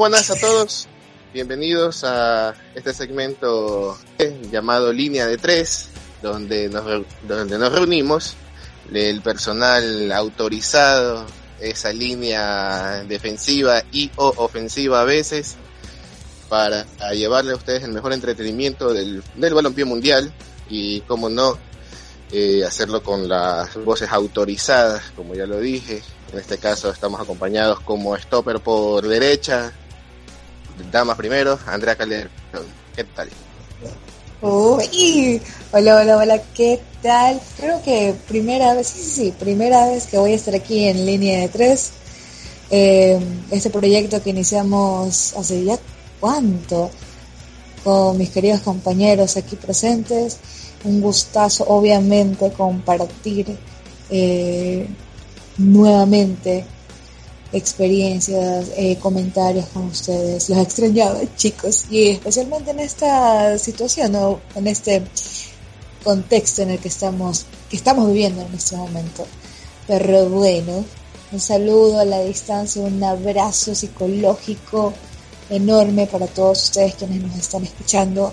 Buenas, a todos. Bienvenidos a este segmento llamado Línea de Tres, donde nos, donde nos reunimos el personal autorizado, esa línea defensiva y o ofensiva a veces, para llevarle a ustedes el mejor entretenimiento del, del balompié mundial y, como no, eh, hacerlo con las voces autorizadas, como ya lo dije. En este caso estamos acompañados como stopper por derecha, damas primero, Andrea Calderón. ¿Qué tal? Uy, hola, hola, hola, ¿qué tal? Creo que primera vez, sí, sí, sí, primera vez que voy a estar aquí en línea de tres. Eh, este proyecto que iniciamos hace ya cuánto, con mis queridos compañeros aquí presentes. Un gustazo, obviamente, compartir eh, nuevamente experiencias, eh, comentarios con ustedes. Los extrañaba, chicos, y especialmente en esta situación, ¿no? en este contexto en el que estamos, que estamos viviendo en este momento. Pero bueno, un saludo a la distancia, un abrazo psicológico enorme para todos ustedes quienes nos están escuchando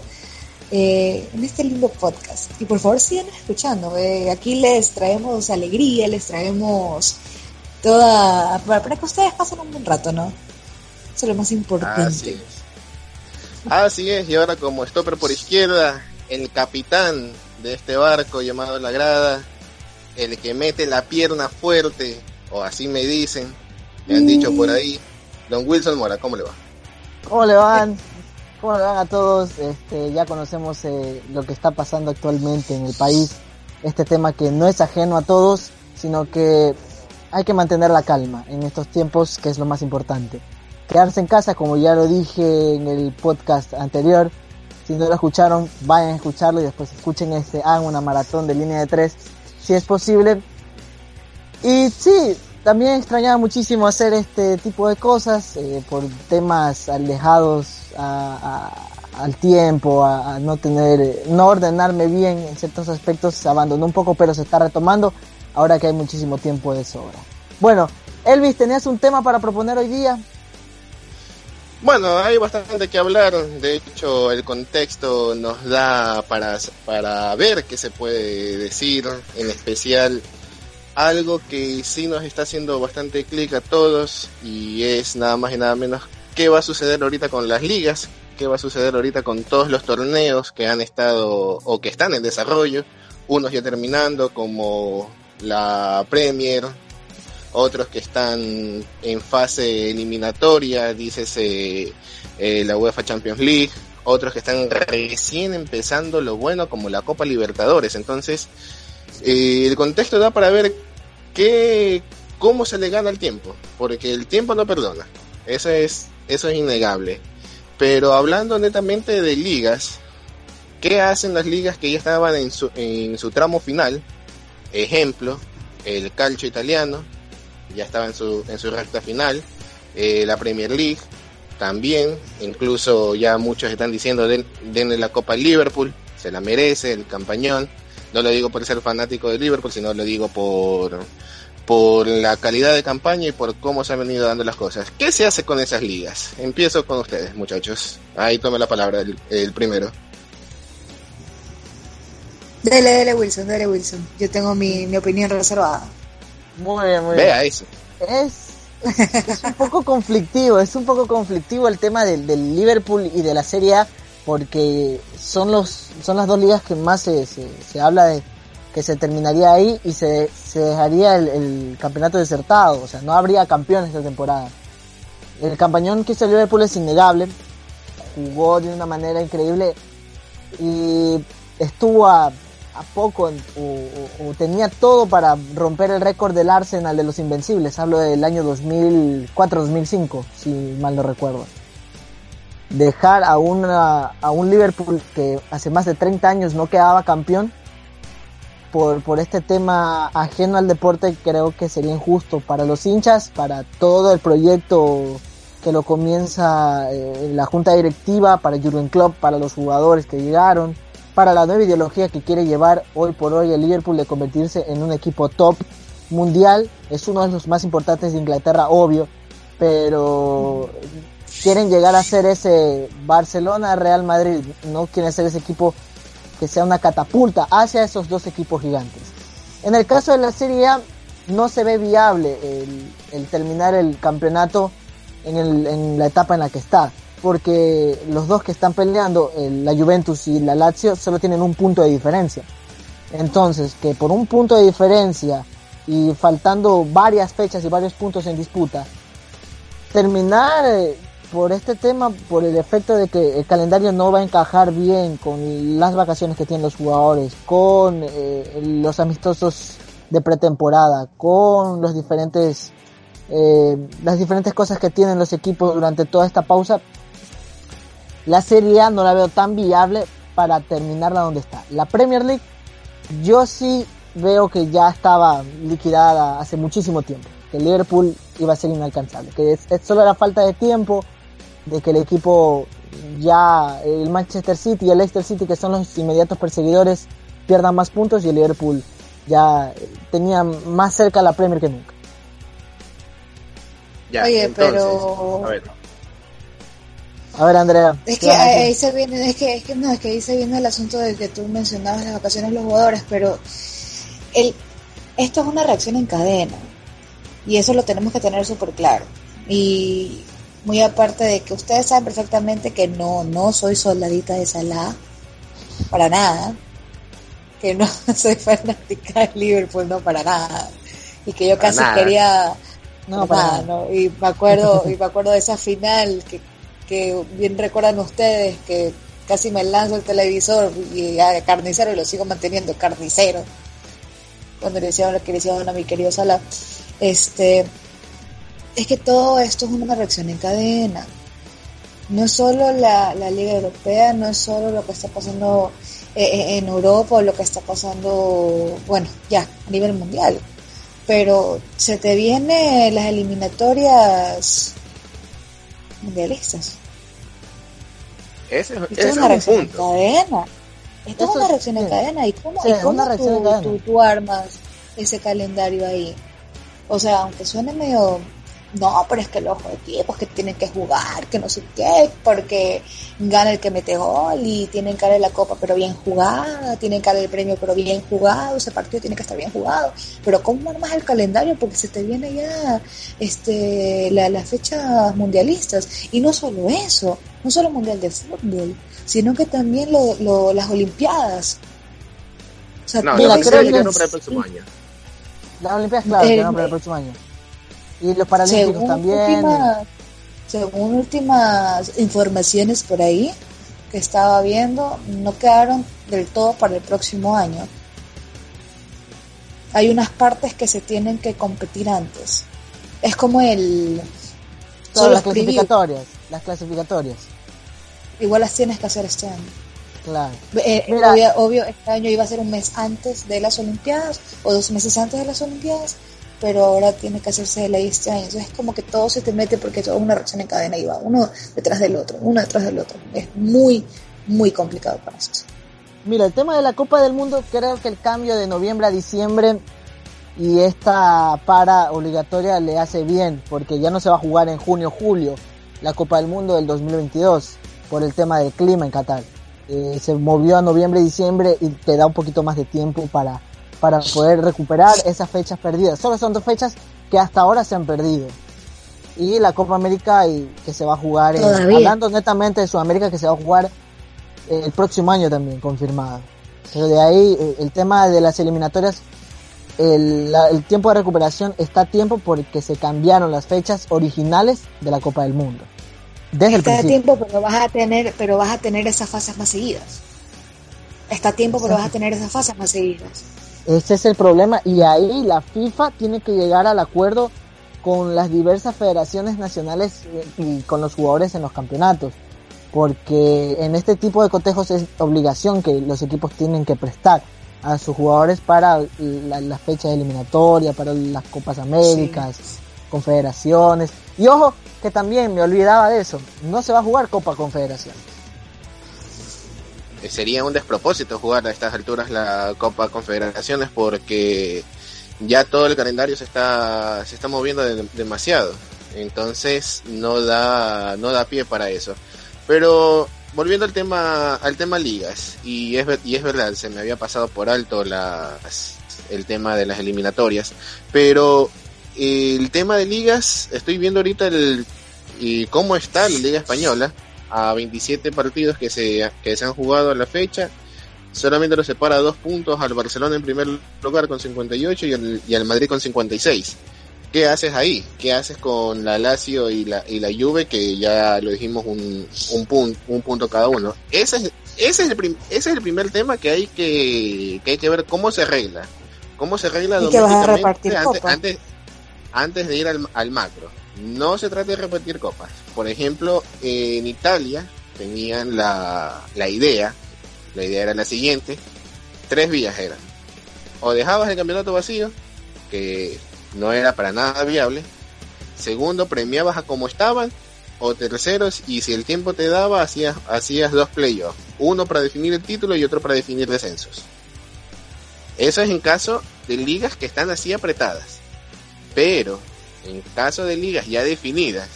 eh, en este lindo podcast. Y por favor sigan escuchando. Eh, aquí les traemos alegría, les traemos toda para, que ustedes pasen un buen rato, ¿no? Eso es lo más importante. Así es. Así es, y ahora como stopper por izquierda, el capitán de este barco llamado La Grada, el que mete la pierna fuerte, o así me dicen, me han dicho por ahí, Don Wilson Mora, ¿cómo le va? ¿Cómo le van? ¿Cómo le van a todos? Este, ya conocemos eh, lo que está pasando actualmente en el país, este tema que no es ajeno a todos, sino que hay que mantener la calma en estos tiempos, que es lo más importante. Quedarse en casa, como ya lo dije en el podcast anterior. Si no lo escucharon, vayan a escucharlo y después escuchen este, hagan una maratón de línea de tres, si es posible. Y sí, también extrañaba muchísimo hacer este tipo de cosas eh, por temas alejados al tiempo, a, no tener, no ordenarme bien en ciertos aspectos, se abandonó un poco, pero se está retomando ahora que hay muchísimo tiempo de sobra. Bueno, Elvis, ¿tenías un tema para proponer hoy día? Bueno, hay bastante que hablar. De hecho, el contexto nos da para, para ver qué se puede decir, en especial algo que sí nos está haciendo bastante clic a todos y es nada más y nada menos qué va a suceder ahorita con las ligas, qué va a suceder ahorita con todos los torneos que han estado o que están en desarrollo, unos ya terminando como la Premier, otros que están en fase eliminatoria, dice eh, la UEFA Champions League, otros que están recién empezando lo bueno como la Copa Libertadores. Entonces, eh, el contexto da para ver qué, cómo se le gana el tiempo, porque el tiempo no perdona, eso es, eso es innegable. Pero hablando netamente de ligas, ¿qué hacen las ligas que ya estaban en su, en su tramo final? Ejemplo, el calcio italiano, ya estaba en su, en su recta final, eh, la Premier League también, incluso ya muchos están diciendo den, denle la Copa al Liverpool, se la merece, el campañón, no lo digo por ser fanático de Liverpool, sino lo digo por, por la calidad de campaña y por cómo se han venido dando las cosas. ¿Qué se hace con esas ligas? Empiezo con ustedes, muchachos. Ahí tome la palabra el primero. Dele, dele Wilson, dele Wilson. Yo tengo mi, mi opinión reservada. Muy bien, muy bien. Vea eso. Es, es un poco conflictivo, es un poco conflictivo el tema del, del, Liverpool y de la Serie A porque son los son las dos ligas que más se, se, se habla de que se terminaría ahí y se, se dejaría el, el, campeonato desertado, o sea, no habría campeones esta temporada. El campañón que hizo el Liverpool es innegable, jugó de una manera increíble y estuvo a a poco o, tenía todo para romper el récord del Arsenal de los Invencibles. Hablo del año 2004-2005, si mal no recuerdo. Dejar a, una, a un Liverpool que hace más de 30 años no quedaba campeón por, por este tema ajeno al deporte creo que sería injusto para los hinchas, para todo el proyecto que lo comienza eh, la junta directiva, para Jurgen Klopp, para los jugadores que llegaron para la nueva ideología que quiere llevar hoy por hoy el Liverpool de convertirse en un equipo top mundial. Es uno de los más importantes de Inglaterra, obvio, pero quieren llegar a ser ese Barcelona Real Madrid, no quieren ser ese equipo que sea una catapulta hacia esos dos equipos gigantes. En el caso de la Serie A no se ve viable el, terminar el campeonato en, la etapa en la que está, porque los dos que están peleando, la Juventus y la Lazio, solo tienen un punto de diferencia. Entonces, que por un punto de diferencia y faltando varias fechas y varios puntos en disputa, terminar eh, por este tema, por el efecto de que el calendario no va a encajar bien con las vacaciones que tienen los jugadores, con eh, los amistosos de pretemporada, con los diferentes eh, las diferentes cosas que tienen los equipos durante toda esta pausa, la Serie A no la veo tan viable para terminarla donde está. La Premier League, yo sí veo que ya estaba liquidada hace muchísimo tiempo, que Liverpool iba a ser inalcanzable, que es, solo era falta de tiempo, de que el equipo ya, el Manchester City y el Leicester City, que son los inmediatos perseguidores, pierdan más puntos y el Liverpool ya tenía más cerca la Premier que nunca. Oye, pero... A ver. A ver, Andrea. Es que ahí se viene, es que, es que no, es que ahí se viene el asunto de que tú mencionabas las vacaciones de los jugadores, pero el, esto es una reacción en cadena y eso lo tenemos que tener súper claro. Y muy aparte de que ustedes saben perfectamente que no, no soy soldadita de Salah, para nada, que no soy fanática de Liverpool, no para nada, y que yo casi quería, no, para nada, y me acuerdo, y me acuerdo de esa final que, que bien recuerdan ustedes que casi me lanzo el televisor y a carnicero y lo sigo manteniendo carnicero cuando le decían lo que le decían a mi querido Salah este es que todo esto es una reacción en cadena. No es solo la, Liga Europea, no es solo lo que está pasando eh, eh, en Europa o lo que está pasando, bueno, ya, a nivel mundial. Pero se te vienen las eliminatorias mundialistas. Ese, Esto es una reacción en cadena. Esto es una reacción en cadena. ¿Y cómo, tú armas ese calendario ahí? O sea, aunque suene medio no, pero es que los equipos que tienen que jugar, que no sé qué, porque gana el que mete gol y tienen que dar la copa pero bien jugada, tienen que dar el premio pero bien jugado, ese partido tiene que estar bien jugado. Pero ¿cómo armas el calendario? Porque se te viene ya este, las fechas mundialistas. Y no solo eso, no solo mundial de fútbol, sino que también lo, las olimpiadas. O sea, no, las para el próximo año. Las olimpiadas, claro, para el próximo año. Y los paralímpicos también. según últimas informaciones por ahí que estaba viendo, no quedaron del todo para el próximo año. Hay unas partes que se tienen que competir antes. Es como el... Todas las clasificatorias, las clasificatorias. Igual las tienes que hacer este año. Claro. Eh, obvio, obvio, este año iba a ser un mes antes de las Olimpiadas o dos meses antes de las Olimpiadas pero ahora tiene que hacerse de ley este año. Entonces es como que todo se te mete porque es una reacción en cadena y va uno detrás del otro, uno detrás del otro. Es muy, muy complicado para eso. Mira, el tema de la Copa del Mundo, creo que el cambio de noviembre a diciembre y esta para obligatoria le hace bien, porque ya no se va a jugar en junio, julio, la Copa del Mundo del 2022, por el tema del clima en Qatar. Eh, se movió a noviembre diciembre y te da un poquito más de tiempo para para poder recuperar esas fechas perdidas. Solo son dos fechas que hasta ahora se han perdido. Y la Copa América y, que se va a jugar, en, hablando netamente de Sudamérica, que se va a jugar eh, el próximo año también, confirmado. Pero de ahí eh, el tema de las eliminatorias, el, tiempo de recuperación está a tiempo porque se cambiaron las fechas originales de la Copa del Mundo. Desde está a tiempo, pero vas a tener, pero vas a tener esas fases más seguidas. Está a tiempo, pero vas a tener esas fases más seguidas. Ese es el problema y ahí la FIFA tiene que llegar al acuerdo con las diversas federaciones nacionales y con los jugadores en los campeonatos. Porque en este tipo de cotejos es obligación que los equipos tienen que prestar a sus jugadores para las la fechas eliminatorias, para las Copas Américas, confederaciones. Y ojo, que también me olvidaba de eso, no se va a jugar Copa Confederaciones. Eh, sería un despropósito jugar a estas alturas la Copa Confederaciones porque ya todo el calendario se está se está moviendo demasiado. Entonces no da, no da pie para eso. Pero volviendo al tema, al tema ligas, y es, y es verdad, se me había pasado por alto las, el tema de las eliminatorias, pero el tema de ligas, estoy viendo ahorita el, y cómo está la Liga Española, a 27 partidos que se, que se han jugado a la fecha, solamente lo separa dos puntos al Barcelona en primer lugar con 58 y, el, y al Madrid con 56. ¿Qué haces ahí? ¿Qué haces con la Lazio y la, y la Juve que ya lo dijimos un, un, punto, un punto cada uno? Ese es, ese, es el prim, ese es el primer tema que hay que, que hay que ver cómo se arregla. ¿Cómo se arregla antes, antes, antes, de ir al, al macro? No se trata de repetir copas. Por ejemplo, en Italia tenían la, la idea, la idea era la siguiente, tres vías eran. O dejabas el campeonato vacío, que no era para nada viable. Segundo, premiabas a como estaban. O terceros, y si el tiempo te daba, hacías, hacías dos playoffs. Uno para definir el título y otro para definir descensos. Eso es en caso de ligas que están así apretadas. Pero, en caso de ligas ya definidas,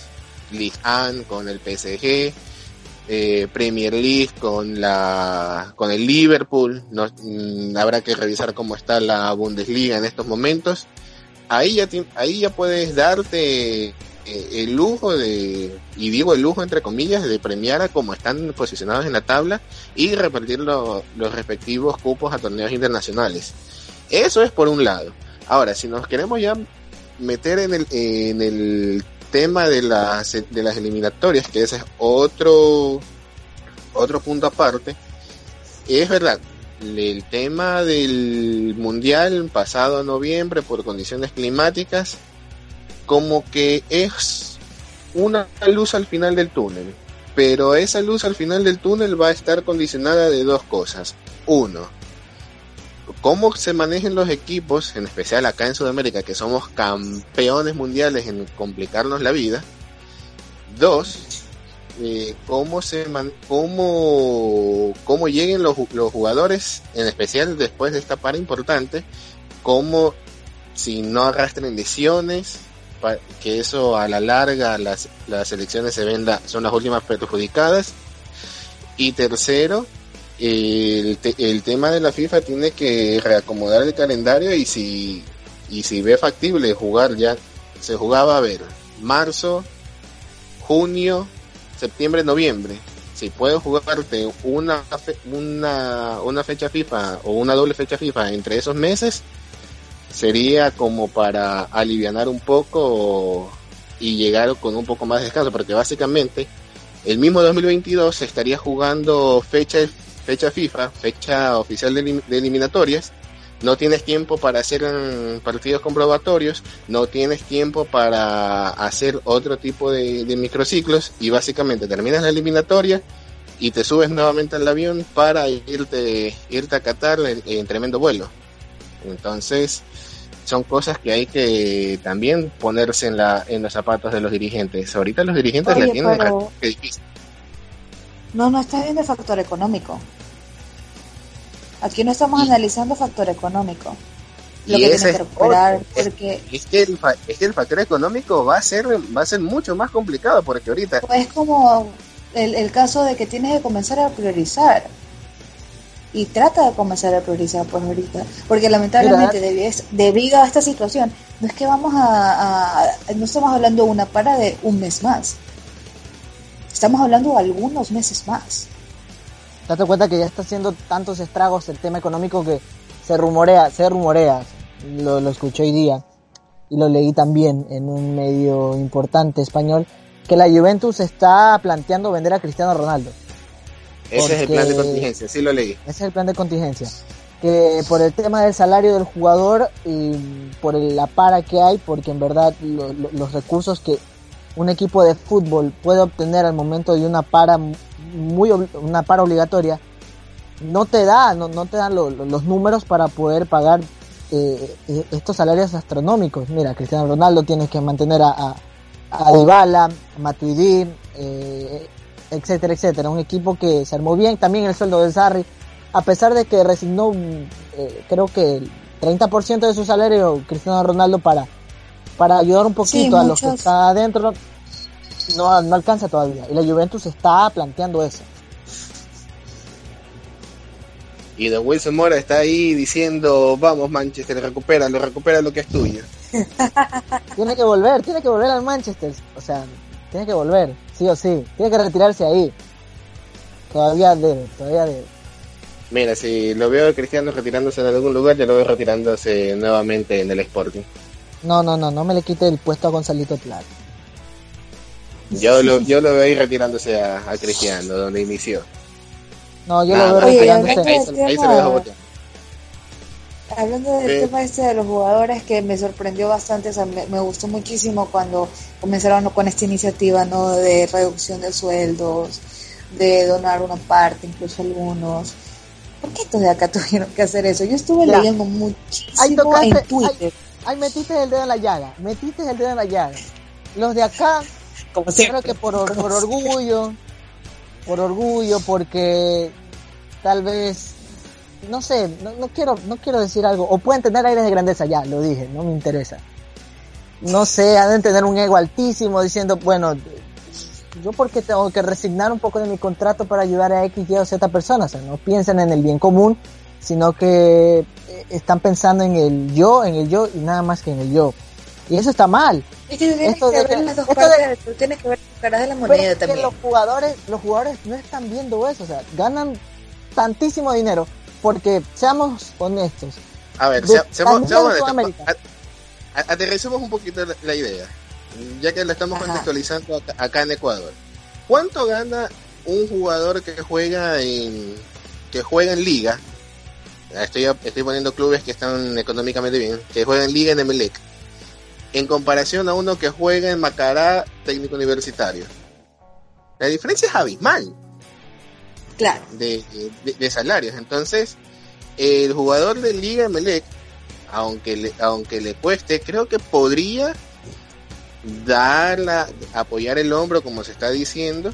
League One con el PSG, eh, Premier League con la con el Liverpool, mm, habrá que revisar cómo está la Bundesliga en estos momentos ahí ya, ahí ya puedes darte eh, el lujo de, y digo el lujo entre comillas, de premiar a como están posicionados en la tabla y repartir lo, los respectivos cupos a torneos internacionales. Eso es por un lado. Ahora, si nos queremos ya meter en el, en el tema de las, de las eliminatorias, que ese es otro, otro punto aparte, es verdad, el tema del mundial pasado noviembre por condiciones climáticas como que es una luz al final del túnel pero esa luz al final del túnel va a estar condicionada de dos cosas. Uno cómo se manejen los equipos en especial acá en Sudamérica que somos campeones mundiales en complicarnos la vida dos eh, cómo se man, cómo, cómo lleguen los, los, jugadores, en especial después de esta para importante, cómo si no arrastren lesiones, que eso a la larga las, las elecciones se ven son las últimas perjudicadas. Y tercero, el, el tema de la FIFA tiene que reacomodar el calendario y si, y si ve factible jugar ya, se jugaba a ver marzo, junio, septiembre, noviembre, si puedes jugarte una, una, una fecha FIFA o una doble fecha FIFA entre esos meses, sería como para aliviar un poco y llegar con un poco más de descanso, porque básicamente el mismo 2022 se estaría jugando fecha, fecha FIFA, fecha oficial de, de eliminatorias, no tienes tiempo para hacer um, partidos comprobatorios, no tienes tiempo para hacer otro tipo de, de, microciclos y básicamente terminas la eliminatoria y te subes nuevamente al avión para irte, irte a Qatar en, en tremendo vuelo. Entonces, son cosas que hay que también ponerse en, la, en los zapatos de los dirigentes. Ahorita los dirigentes Oye, la tienen pero... difícil. No, no está bien el factor económico. Aquí no estamos y, analizando factor económico. Lo que tiene que porque es que, el, es que el factor económico va a ser va a ser mucho más complicado porque ahorita pues es como el, el caso de que tienes que comenzar a priorizar. Y trata de comenzar a priorizar pues ahorita. Porque lamentablemente debido, debido a esta situación no es que vamos a, a, no estamos hablando de una para de un mes más estamos hablando de algunos meses más date cuenta que ya está haciendo tantos estragos el tema económico que se rumorea, se rumorea, lo, lo escuché hoy día y lo leí también en un medio importante español, que la Juventus está planteando vender a Cristiano Ronaldo. Ese es el plan de contingencia, sí lo leí. Ese es el plan de contingencia. Que por el tema del salario del jugador y por la para que hay, porque en verdad lo, lo, los recursos que un equipo de fútbol puede obtener al momento de una para muy una para obligatoria no te da no, no te dan lo, lo, los números para poder pagar eh, estos salarios astronómicos. Mira Cristiano Ronaldo tienes que mantener a, a, Dybala Matuidi eh, etcétera etcétera. Un equipo que se armó bien también el sueldo de Sarri a pesar de que resignó eh, creo que el 30% de su salario Cristiano Ronaldo para para ayudar un poquito Sí, a los que están adentro, no, no alcanza todavía. Y la Juventus está planteando eso. Y Don Wilson Mora está ahí diciendo, vamos Manchester, recupera, lo recupera lo que es tuyo. Tiene que volver, tiene que volver al Manchester. O sea, tiene que volver, sí o sí. Tiene que retirarse ahí. Todavía debe, todavía debe. Mira, si lo veo a Cristiano retirándose en algún lugar, ya lo veo retirándose nuevamente en el Sporting. No, no, no, no me le quite el puesto a Gonzalito Plata. Yo lo, yo lo veo ahí retirándose a, a Cristiano, donde inició. No, yo lo veo Oye, retirándose. hablando Ahí, del se- ahí se tema- lo dejo botar. Hablando del Sí. tema este de los jugadores que me sorprendió bastante, o sea, me, me gustó muchísimo cuando comenzaron con esta iniciativa, ¿no? De reducción de sueldos, de donar una parte, incluso algunos. ¿Por qué estos de acá tuvieron que hacer eso? Yo estuve Ya. leyendo Ahí muchísimo tocaste- en Twitter. Ay, metiste el dedo en la llaga, metiste el dedo en la llaga. Los de acá, como creo que por, or- por orgullo, por orgullo, porque tal vez, no sé, no, no quiero, no quiero decir algo, o pueden tener aires de grandeza, ya, lo dije, no me interesa. No sé, han de tener un ego altísimo diciendo, bueno, yo porque tengo que resignar un poco de mi contrato para ayudar a X, Y o Z personas, o sea, no piensan en el bien común, sino que eh, están pensando en el yo, en el yo y nada más que en el yo. Y eso está mal. Que tú tienes Esto que de ver las dos esto de- partes, tú tienes que ver las caras de la Pero moneda es que también. los jugadores, los jugadores no están viendo eso, o sea, ganan tantísimo dinero porque seamos honestos. A ver, De- sea- seamos, también seamos de honestos. Aterricemos un poquito la, la idea, ya que lo estamos Ajá. contextualizando acá, acá en Ecuador. ¿Cuánto gana un jugador que juega en que juega en liga? Estoy, estoy poniendo clubes que están económicamente bien, que juegan liga en Emelec, en comparación a uno que juega en Macará técnico universitario. La diferencia es abismal. Claro. de, de- de salarios. Entonces, el jugador de Liga Melec, aunque le, aunque le cueste, creo que podría dar la, apoyar el hombro, como se está diciendo,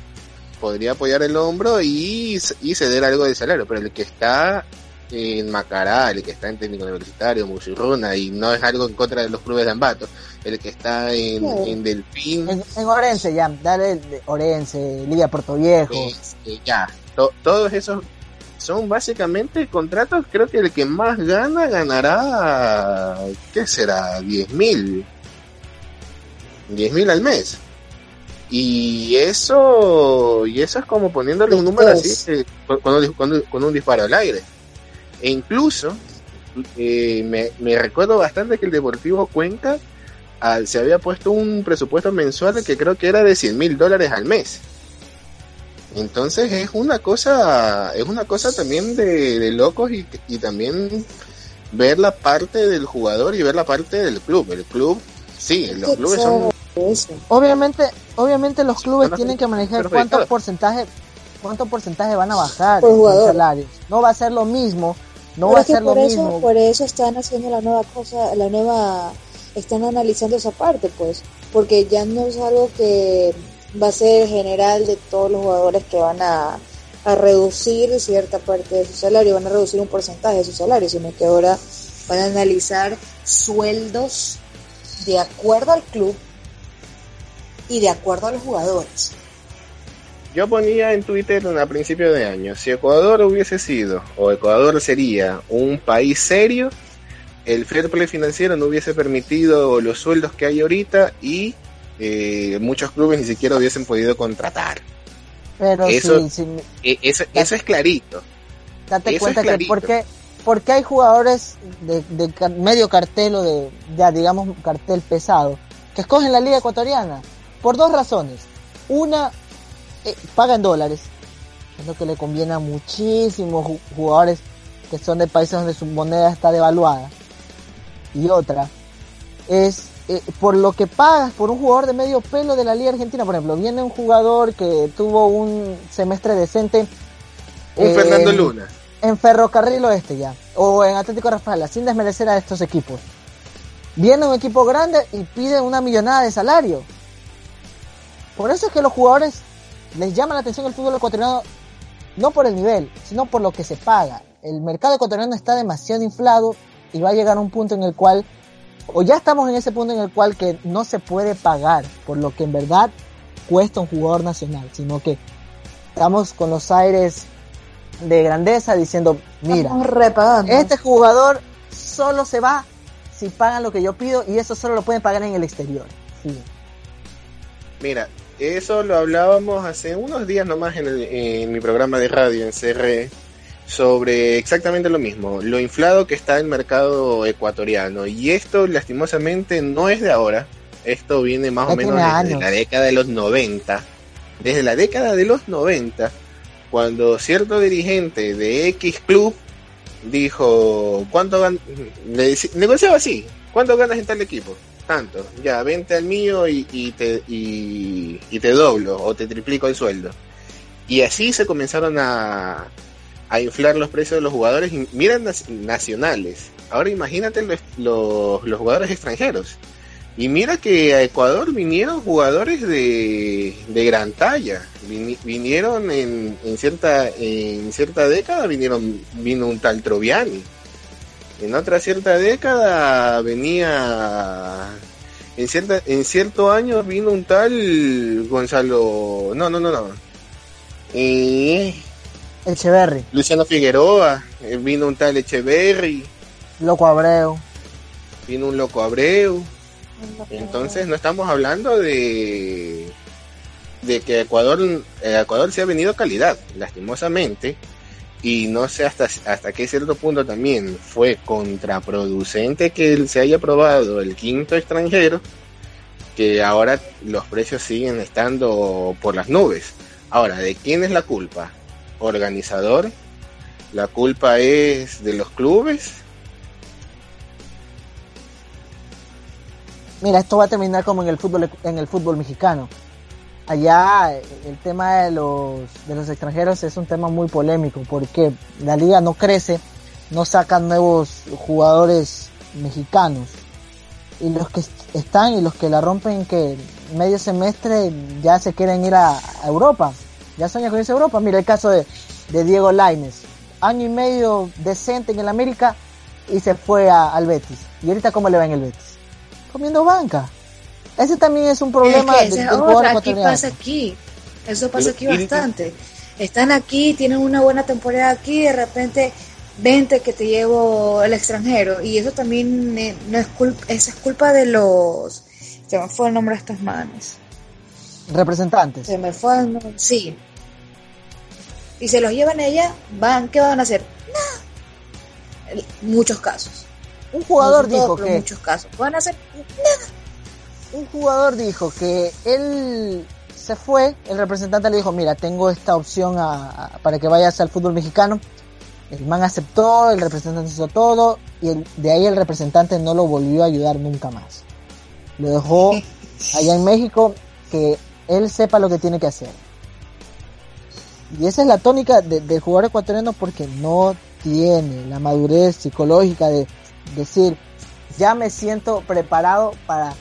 podría apoyar el hombro y, y ceder algo de salario, pero el que está en Macará, el que está en técnico universitario, Musurruna, y no es algo en contra de los clubes de Ambato, el que está en, Sí. en Delfín, En, en Orense ya, dale Orense, Liga Puerto Viejo. Este, ya, to- todos esos son básicamente contratos, creo que el que más gana ganará, ¿qué será? 10 mil. 10 mil al mes. Y eso, y eso es como poniéndole un número así, eh, con, con un, con un- con un disparo al aire. E incluso, eh, me, me recuerdo bastante que el Deportivo Cuenca ah, se había puesto un presupuesto mensual que creo que era de 100 mil dólares al mes. Entonces es una cosa, es una cosa también de, de locos y, y también ver la parte del jugador y ver la parte del club. El club, sí, los clubes son. Obviamente, obviamente los clubes los tienen que manejar cuántos porcentaje, cuántos porcentaje van a bajar jugador. salarios. No va a ser lo mismo, no Pero va a es que ser lo por eso, mismo. por eso están haciendo la nueva cosa, la nueva, están analizando esa parte, pues, porque ya no es algo que va a ser general de todos los jugadores que van a, a reducir cierta parte de su salario, van a reducir un porcentaje de su salario, sino que ahora van a analizar sueldos de acuerdo al club y de acuerdo a los jugadores. Yo ponía en Twitter a principio de año, si Ecuador hubiese sido, o Ecuador sería un país serio, el fair play financiero no hubiese permitido los sueldos que hay ahorita y eh, muchos clubes ni siquiera hubiesen podido contratar. Pero eso- sí, sí, E- eso, eso es clarito. date Eso cuenta es que porque, porque hay jugadores de, de medio cartel o de, ya digamos, cartel pesado, que escogen la liga ecuatoriana, por dos razones. Una, eh, pagan dólares, es lo que le conviene a muchísimos ju- jugadores que son de países donde su moneda está devaluada. Y otra, es eh, por lo que pagas por un jugador de medio pelo de la Liga Argentina. Por ejemplo, viene un jugador que tuvo un semestre decente. Un eh, Fernando Luna. en Ferrocarril Oeste ya, o en Atlético Rafaela, sin desmerecer a estos equipos. Viene un equipo grande y pide una millonada de salario. Por eso es que los jugadores les llama la atención el fútbol ecuatoriano, no por el nivel, sino por lo que se paga. El mercado ecuatoriano está demasiado inflado y va a llegar a un punto en el cual o ya estamos en ese punto en el cual que no se puede pagar por lo que en verdad cuesta un jugador nacional, sino que estamos con los aires de grandeza diciendo, mira, este jugador solo se va si pagan lo que yo pido y eso solo lo pueden pagar en el exterior. Mira, eso lo hablábamos hace unos días nomás en, en mi programa de radio en CRE sobre exactamente lo mismo, lo inflado que está el mercado ecuatoriano. Y esto lastimosamente no es de ahora, esto viene más o menos desde la década de los 90. Desde la década de los 90, cuando cierto dirigente de X Club dijo, ¿cuánto ganas? Negociaba así, ¿cuánto ganas en tal equipo? Tanto, ya, vente al mío y, te, y te doblo o te triplico el sueldo. Y así se comenzaron a, a inflar los precios de los jugadores, miran nacionales. Ahora imagínate los, los, jugadores extranjeros. Y mira que a Ecuador vinieron jugadores de, de gran talla. vinieron en, en, cierta, en cierta década, vinieron, vino un tal Troviani. En otra cierta década venía en cierta en cierto año vino un tal Gonzalo no no no no eh, Echeverry. Luciano Figueroa, eh, vino un tal Echeverry. Loco Abreu. Vino un Loco Abreu. Entonces no estamos hablando de de que Ecuador eh, Ecuador se ha venido calidad, lastimosamente, y no sé hasta hasta qué cierto punto también fue contraproducente que se haya aprobado el quinto extranjero, que ahora los precios siguen estando por las nubes. Ahora, ¿de quién es la culpa? organizador, la culpa es de los clubes. Mira, esto va a terminar como en el fútbol en el fútbol mexicano. Allá el tema de los de los extranjeros es un tema muy polémico porque la liga no crece, no sacan nuevos jugadores mexicanos y los que están y los que la rompen que medio semestre ya se quieren ir a Europa ya sueña con esa Europa. Mira el caso de, Diego Laines. Año y medio decente en el América y se fue al Betis. ¿Y ahorita cómo le va en el Betis? Comiendo banca. Ese también es un problema. Es aquí pasa aquí. Eso pasa aquí bastante. Están aquí, tienen una buena temporada aquí, de repente vente que te llevo el extranjero. Y eso también eh, no es culpa, esa es culpa de los... Se me fue el nombre de estas manos. Representantes. Se me fue el nombre. Sí, y se los llevan ella, van, ¿qué van a hacer? Nada. Muchos casos. Un jugador dijo que muchos casos van a hacer nada. Un jugador dijo que él se fue, el representante le dijo, mira, tengo esta opción para que vayas al fútbol mexicano. El man aceptó, el representante hizo todo y de ahí el representante no lo volvió a ayudar nunca más. Lo dejó allá en México que él sepa lo que tiene que hacer. Y esa es la tónica del jugador ecuatoriano porque no tiene la madurez psicológica de decir, ya me siento preparado para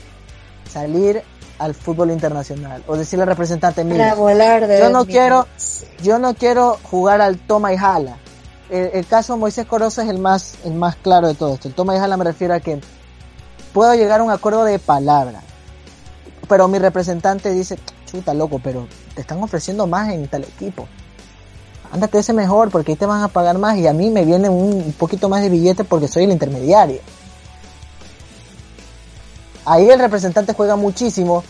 salir al fútbol internacional o decirle al representante mira yo no quiero yo no quiero jugar al toma y jala el, caso de Moisés Corozo es el más el más claro de todo esto. El toma y jala me refiero a que puedo llegar a un acuerdo de palabra pero mi representante dice chuta loco pero te están ofreciendo más en tal equipo. Ándate ese mejor porque ahí te van a pagar más y a mí me viene un poquito más de billete porque soy el intermediario. Ahí el representante juega muchísimo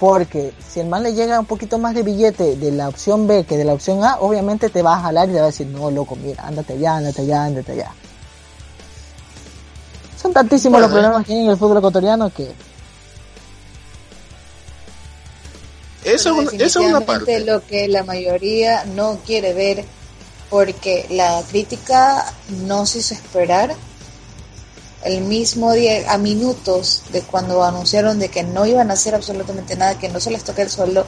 porque si el man le llega un poquito más de billete de la opción B que de la opción A, obviamente te va a jalar y te va a decir, no, loco, mira, ándate allá, ándate allá, ándate allá. Son tantísimos los problemas que hay en el fútbol ecuatoriano que Eso, es una parte. lo que la mayoría no quiere ver porque la crítica no se hizo esperar. El mismo día, a minutos de cuando anunciaron de que no iban a hacer absolutamente nada, que no se les toque el suelo,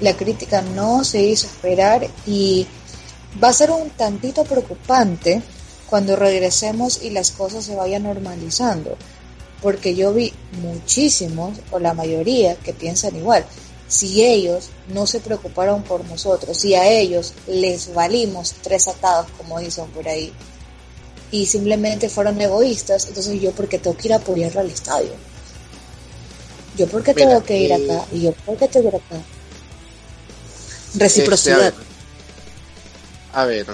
la crítica no se hizo esperar y va a ser un tantito preocupante cuando regresemos y las cosas se vayan normalizando. Porque yo vi muchísimos, o la mayoría, que piensan igual si ellos no se preocuparon por nosotros, si a ellos les valimos tres atados, como dicen por ahí, y simplemente fueron egoístas, entonces yo porque tengo que ir a apoyar al estadio. Yo porque tengo que ir acá y yo porque tengo que ir acá. Reciprocidad. Este, a, ver,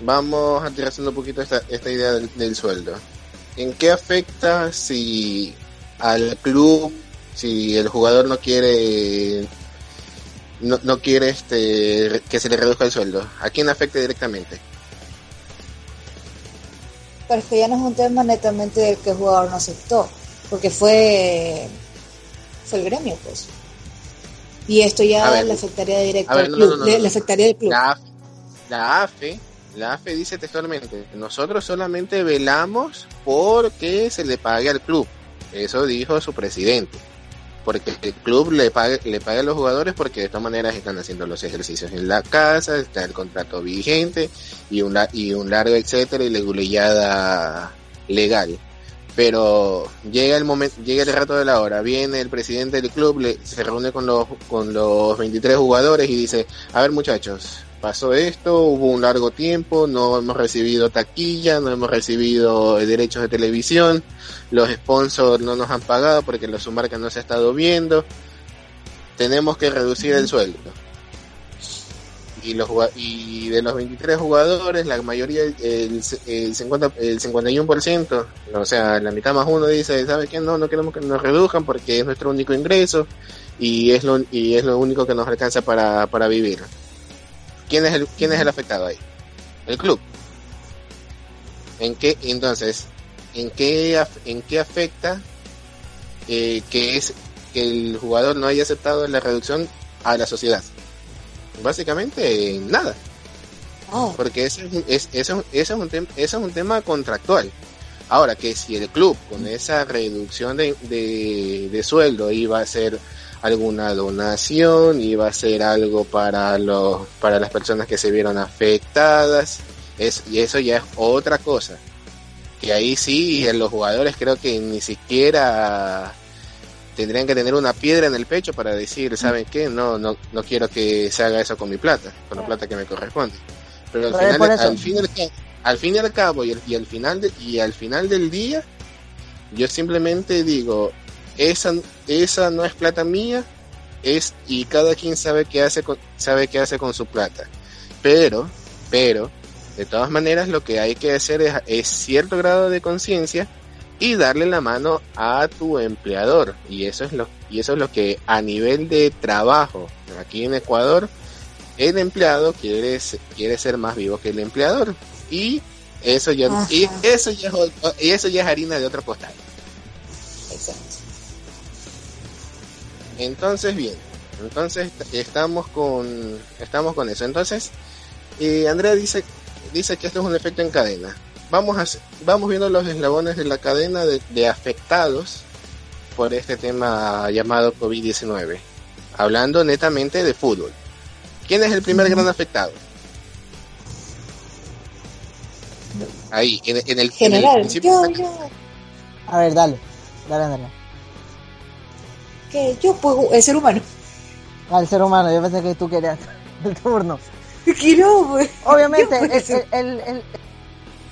vamos a tirar un poquito esta, esta idea del, sueldo. ¿En qué afecta si al club, si el jugador no quiere no, no quiere este que se le reduzca el sueldo? ¿A quién afecta directamente? Pero que ya no es un tema netamente de que el jugador no aceptó, porque fue fue el gremio, pues. Y esto ya le afectaría directo al club, le, afectaría al club. La, la AFE, la AFE dice textualmente, nosotros solamente velamos porque se le pague al club. Eso dijo su presidente. Porque el club le paga, le paga a los jugadores porque de todas maneras están haciendo los ejercicios en la casa, está el contrato vigente y un, y un largo etcétera y leguleyada legal. Pero llega el momento, llega el rato de la hora, viene el presidente del club, le, se reúne con los, con los 23 jugadores y dice, a ver muchachos, pasó esto, hubo un largo tiempo, no hemos recibido taquilla, no hemos recibido derechos de televisión, los sponsors no nos han pagado porque los marca no se ha estado viendo, tenemos que reducir el sueldo. Y los y de los 23 jugadores la mayoría el, el 50 el 51% o sea la mitad más uno dice sabes qué no no queremos que nos reduzcan porque es nuestro único ingreso y es lo y es lo único que nos alcanza para, para vivir quién es el quién es el afectado ahí el club en qué entonces en qué en qué afecta eh, que es que el jugador no haya aceptado la reducción a la sociedad básicamente nada. Oh. Porque eso es, eso, eso, es un eso es un tema contractual. Ahora, que si el club con esa reducción de, de, sueldo iba a hacer alguna donación, iba a hacer algo para, los, para las personas que se vieron afectadas, es, y eso ya es otra cosa. Que ahí sí, los jugadores creo que ni siquiera tendrían que tener una piedra en el pecho para decir, ¿saben qué? No, no, no quiero que se haga eso con mi plata, con la plata que me corresponde. Pero al, final, al, fin, al fin y al cabo y, al final de, y al final del día, yo simplemente digo, esa, esa no es plata mía, es y cada quien sabe qué hace con, sabe qué hace con su plata. Pero, pero, de todas maneras lo que hay que hacer es, es cierto grado de conciencia y darle la mano a tu empleador. Y eso es lo y eso es lo que a nivel de trabajo aquí en Ecuador el empleado quiere quiere ser más vivo que el empleador. Y eso ya y eso ya es, y eso ya es harina de otro costal entonces bien entonces estamos con estamos con eso entonces eh, Andrea dice dice que esto es un efecto en cadena vamos, a, vamos viendo los eslabones de la cadena de, afectados por este tema llamado COVID-19. Hablando netamente de fútbol. ¿Quién es el primer gran afectado? Ahí, en, el, General, principio. A ver, dale, dale, dale. Que yo, pues, el ser humano. Ah, el ser humano, yo pensé que tú querías el turno. Quiero, pues. Obviamente, el, el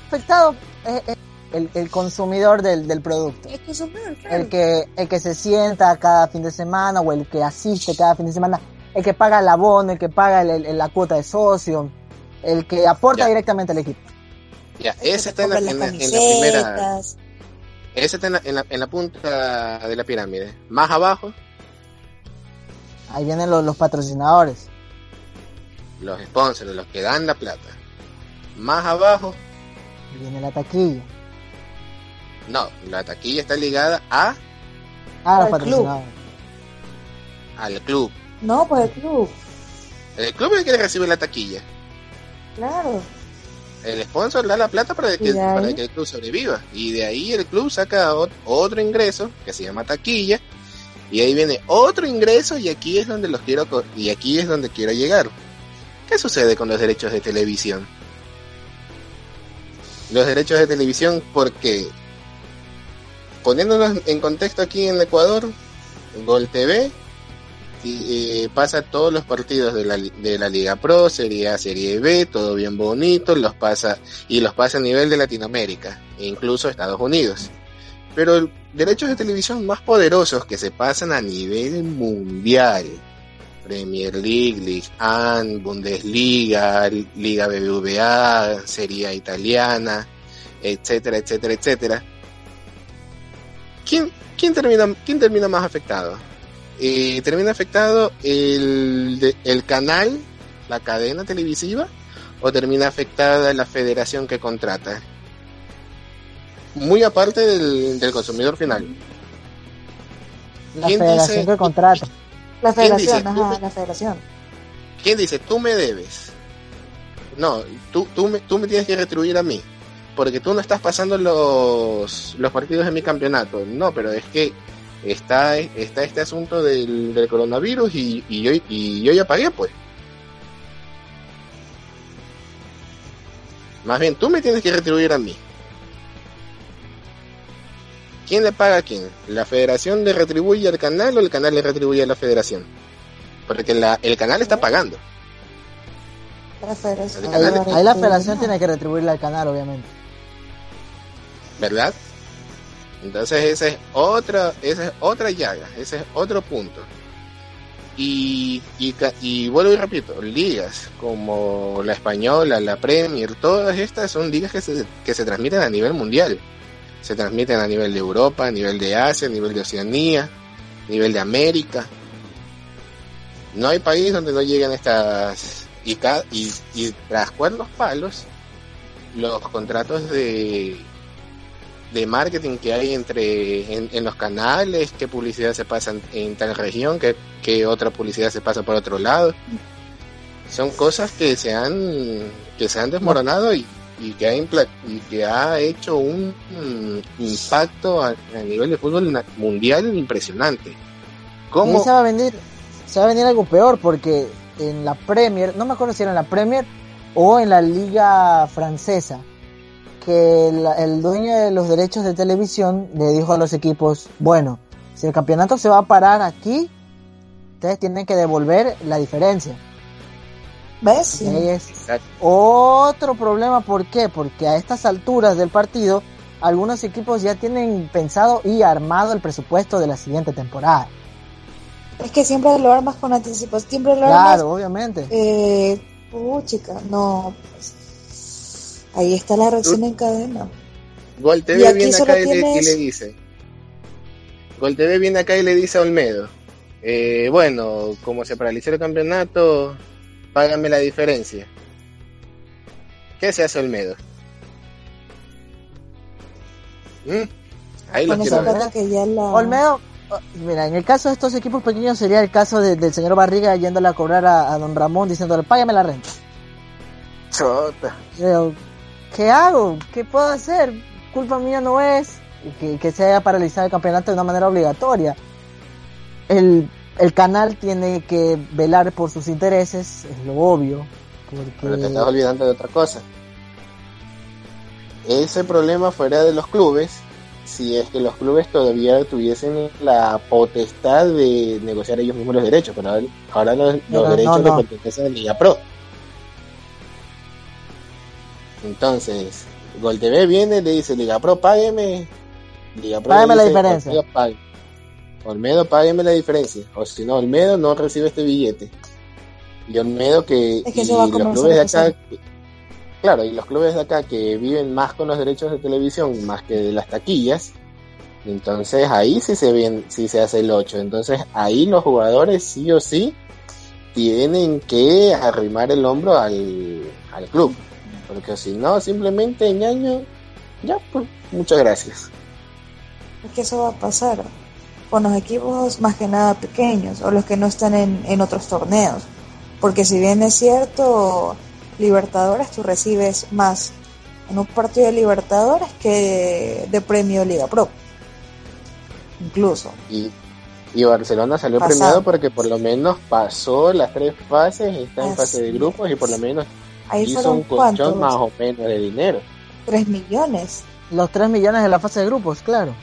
afectado es, el, consumidor del, producto. El que, el que se sienta cada fin de semana o el que asiste cada fin de semana, el que paga el abono, el que paga la cuota de socio, el que aporta directamente al equipo. Ya, ese está en la, primera. Ese está en la, en la, punta de la pirámide. Más abajo. Ahí vienen los, los patrocinadores. Los sponsors, los que dan la plata. Más abajo viene la taquilla. No, la taquilla está ligada a... Ah, al club. Al club. No, pues el club. El club es el que recibe la taquilla. Claro. El sponsor da la plata para que, para que el club sobreviva. Y de ahí el club saca otro ingreso que se llama taquilla. Y ahí viene otro ingreso y aquí es donde los quiero y aquí es donde quiero llegar. ¿Qué sucede con los derechos de televisión? los derechos de televisión porque poniéndonos en contexto aquí en Ecuador, Gol TV eh, pasa todos los partidos de la, de la Liga Pro, Serie A, Serie B, todo bien bonito, los pasa y los pasa a nivel de Latinoamérica, e incluso Estados Unidos. Pero derechos de televisión más poderosos que se pasan a nivel mundial, Premier League, League One, Bundesliga, Liga BBVA, Serie italiana, etcétera, etcétera, etcétera. ¿Quién, quién, termina, quién termina más afectado? Eh, termina afectado el, el canal, la cadena televisiva, o termina afectada la federación que contrata. Muy aparte del, del consumidor final. La federación que contrata. La federación, ajá, la federación. ¿Quién dice, tú me debes? No, tú, tú, me, tú me tienes que retribuir a mí. Porque tú no estás pasando los, los partidos de mi campeonato. No, pero es que está, está este asunto del, del coronavirus y, y, yo, y yo ya pagué, pues. Más bien, tú me tienes que retribuir a mí. ¿Quién le paga a quién? ¿La federación le retribuye al canal o el canal le retribuye a la federación? Porque la, el canal está pagando. La federación. Ahí, ahí la federación tiene que retribuirle al canal, obviamente. ¿Verdad? Entonces esa es otra, esa es otra llaga, ese es otro punto. Y, y, y, vuelvo y repito, ligas como la española, la Premier, todas estas son ligas que se, que se transmiten a nivel mundial. Se transmiten a nivel de Europa, a nivel de Asia, a nivel de Oceanía, a nivel de América. No hay país donde no lleguen estas... Y, y, y tras cuernos palos, los contratos de, de marketing que hay entre en, en, los canales, qué publicidad se pasa en, en tal región, qué, qué, otra publicidad se pasa por otro lado. Son cosas que se han que se han desmoronado y, y que ha y que ha hecho un, un impacto a, a, nivel de fútbol mundial impresionante. ¿Cómo? Se va a venir se va a venir algo peor porque en la Premier, no me acuerdo si era en la Premier o en la liga francesa, que el, el, dueño de los derechos de televisión le dijo a los equipos, bueno, si el campeonato se va a parar aquí, ustedes tienen que devolver la diferencia. ¿Ves? Sí. Es otro problema, ¿por qué? Porque a estas alturas del partido, algunos equipos ya tienen pensado y armado el presupuesto de la siguiente temporada. Es que siempre lo armas con anticipación, siempre lo claro, armas. Claro, obviamente. Eh, uh, chica, no. Pues, Ahí está la reacción en cadena. Gol TV viene acá y, le, y, le, dice. Gol TV viene acá y le dice a Olmedo. Eh, bueno, como se paralizó el campeonato, págame la diferencia. ¿Qué se hace Olmedo? ¿Mm? Ahí lo quiero ver. Que ya la... Olmedo, mira, en el caso de estos equipos pequeños sería el caso de, del señor Barriga yéndole a cobrar a, a don Ramón diciéndole, págame la renta. Chota. ¿Qué hago? ¿Qué puedo hacer? Culpa mía no es que, que se haya paralizado el campeonato de una manera obligatoria. El, el canal tiene que velar por sus intereses, es lo obvio. Porque... Pero te estás olvidando de otra cosa. Ese problema fuera de los clubes, si es que los clubes todavía tuviesen la potestad de negociar ellos mismos los derechos, pero ahora, los, derechos no, no. le pertenecen a la Liga Pro. Entonces, Gol TV viene, le dice, Liga Pro, págueme. Liga Pro págueme la diferencia. Olmedo, págueme la diferencia. O si no, Olmedo no recibe este billete. Y Olmedo que... Es que y los clubes de acá... Claro, y los clubes de acá que viven más con los derechos de televisión, más que de las taquillas, entonces ahí sí se ven, sí se hace el 8. Entonces ahí los jugadores sí o sí tienen que arrimar el hombro al, al club. Porque si no, simplemente ñaño, ya, pues, muchas gracias. Es que eso va a pasar con los equipos más que nada pequeños o los que no están en, en otros torneos. Porque si bien es cierto, Libertadores tú recibes más en un partido de Libertadores que de, premio Liga Pro. Incluso. Y, y Barcelona salió Pasado. premiado porque por lo menos pasó las tres fases, está en Así fase de grupos y por lo menos Ahí hizo un colchón más o menos de dinero. 3 millones. Los 3 millones de la fase de grupos, claro.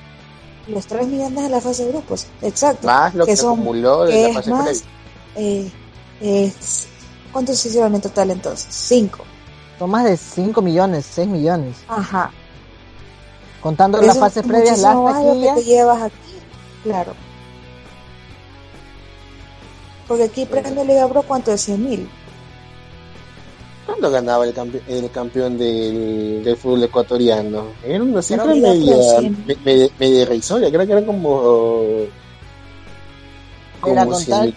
Los 3 millones de la fase de grupos, exacto. Más lo que, que son, acumuló de que la fase más, previa. eh, es, ¿cuántos se hicieron en total entonces? Cinco. Son más de 5 millones, 6 millones. Ajá. Contando las fases previas, las taquillas. que te llevas aquí, claro. Porque aquí Premio Liga Pro, ¿cuánto es? 100 mil. ¿Cuánto ganaba el, campe el campeón del, del, fútbol ecuatoriano? Era una cifra media, media, media irrisoria, creo que era como... como con, tal,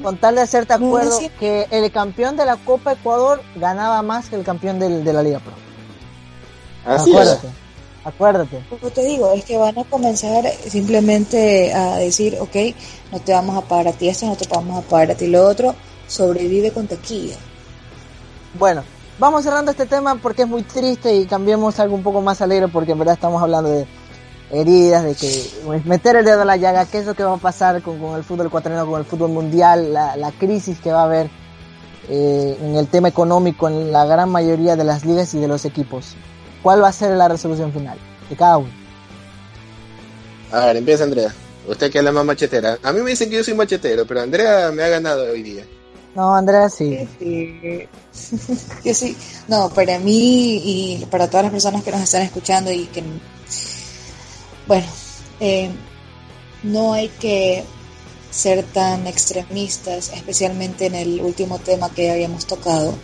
con tal de hacerte acuerdo que el campeón de la Copa Ecuador ganaba más que el campeón del, de la Liga Pro. Así acuérdate, es. acuérdate. Como te digo, es que van a comenzar simplemente a decir, ok, no te vamos a pagar a ti esto, no te vamos a pagar a ti lo otro, sobrevive con taquilla. Bueno, vamos cerrando este tema porque es muy triste y cambiemos algo un poco más alegre porque en verdad estamos hablando de heridas, de que pues, meter el dedo a la llaga, qué es lo que va a pasar con, con el fútbol ecuatoriano, con el fútbol mundial, la, la crisis que va a haber eh, en el tema económico en la gran mayoría de las ligas y de los equipos. ¿Cuál va a ser la resolución final de cada uno? A ver, empieza Andrea. Usted que es la más machetera. A mí me dicen que yo soy machetero, pero Andrea me ha ganado hoy día. No, Andrea sí. Yo sí. No, para mí y para todas las personas que nos están escuchando y que, bueno, eh, no hay que ser tan extremistas, especialmente en el último tema que habíamos tocado.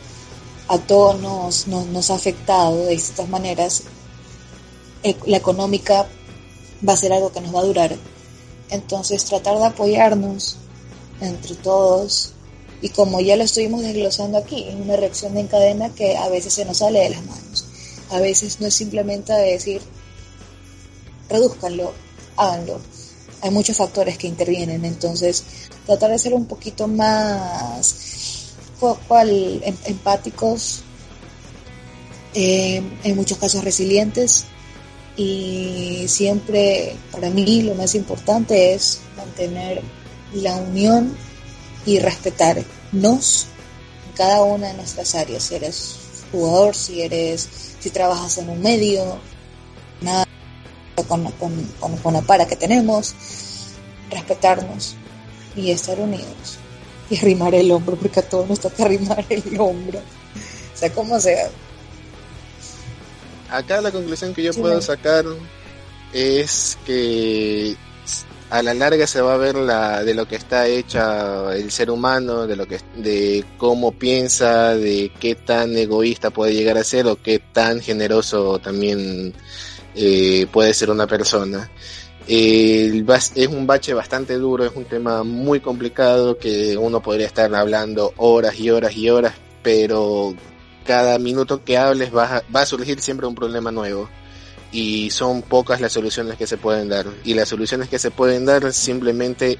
A todos nos, nos, nos ha afectado de distintas maneras. La económica va a ser algo que nos va a durar. Entonces tratar de apoyarnos entre todos y como ya lo estuvimos desglosando aquí, es una reacción en cadena que a veces se nos sale de las manos. A veces no es simplemente decir, reduzcanlo, háganlo. Hay muchos factores que intervienen, entonces tratar de ser un poquito más cual, em, empáticos, eh, en muchos casos resilientes y siempre para mí lo más importante es mantener la unión y respetarnos en cada una de nuestras áreas. Si eres jugador, si eres, si trabajas en un medio, nada con, con, con, con la para que tenemos, respetarnos y estar unidos. Y arrimar el hombro, porque a todos nos toca arrimar el hombro. O sea, como sea. Acá la conclusión que yo sí, puedo sacar es que a la larga se va a ver la de lo que está hecha el ser humano, de lo que de cómo piensa, de qué tan egoísta puede llegar a ser o qué tan generoso también eh, puede ser una persona. Es un bache bastante duro, es un tema muy complicado que uno podría estar hablando horas y horas y horas, pero cada minuto que hables va va a surgir siempre un problema nuevo y son pocas las soluciones que se pueden dar. Y las soluciones que se pueden dar simplemente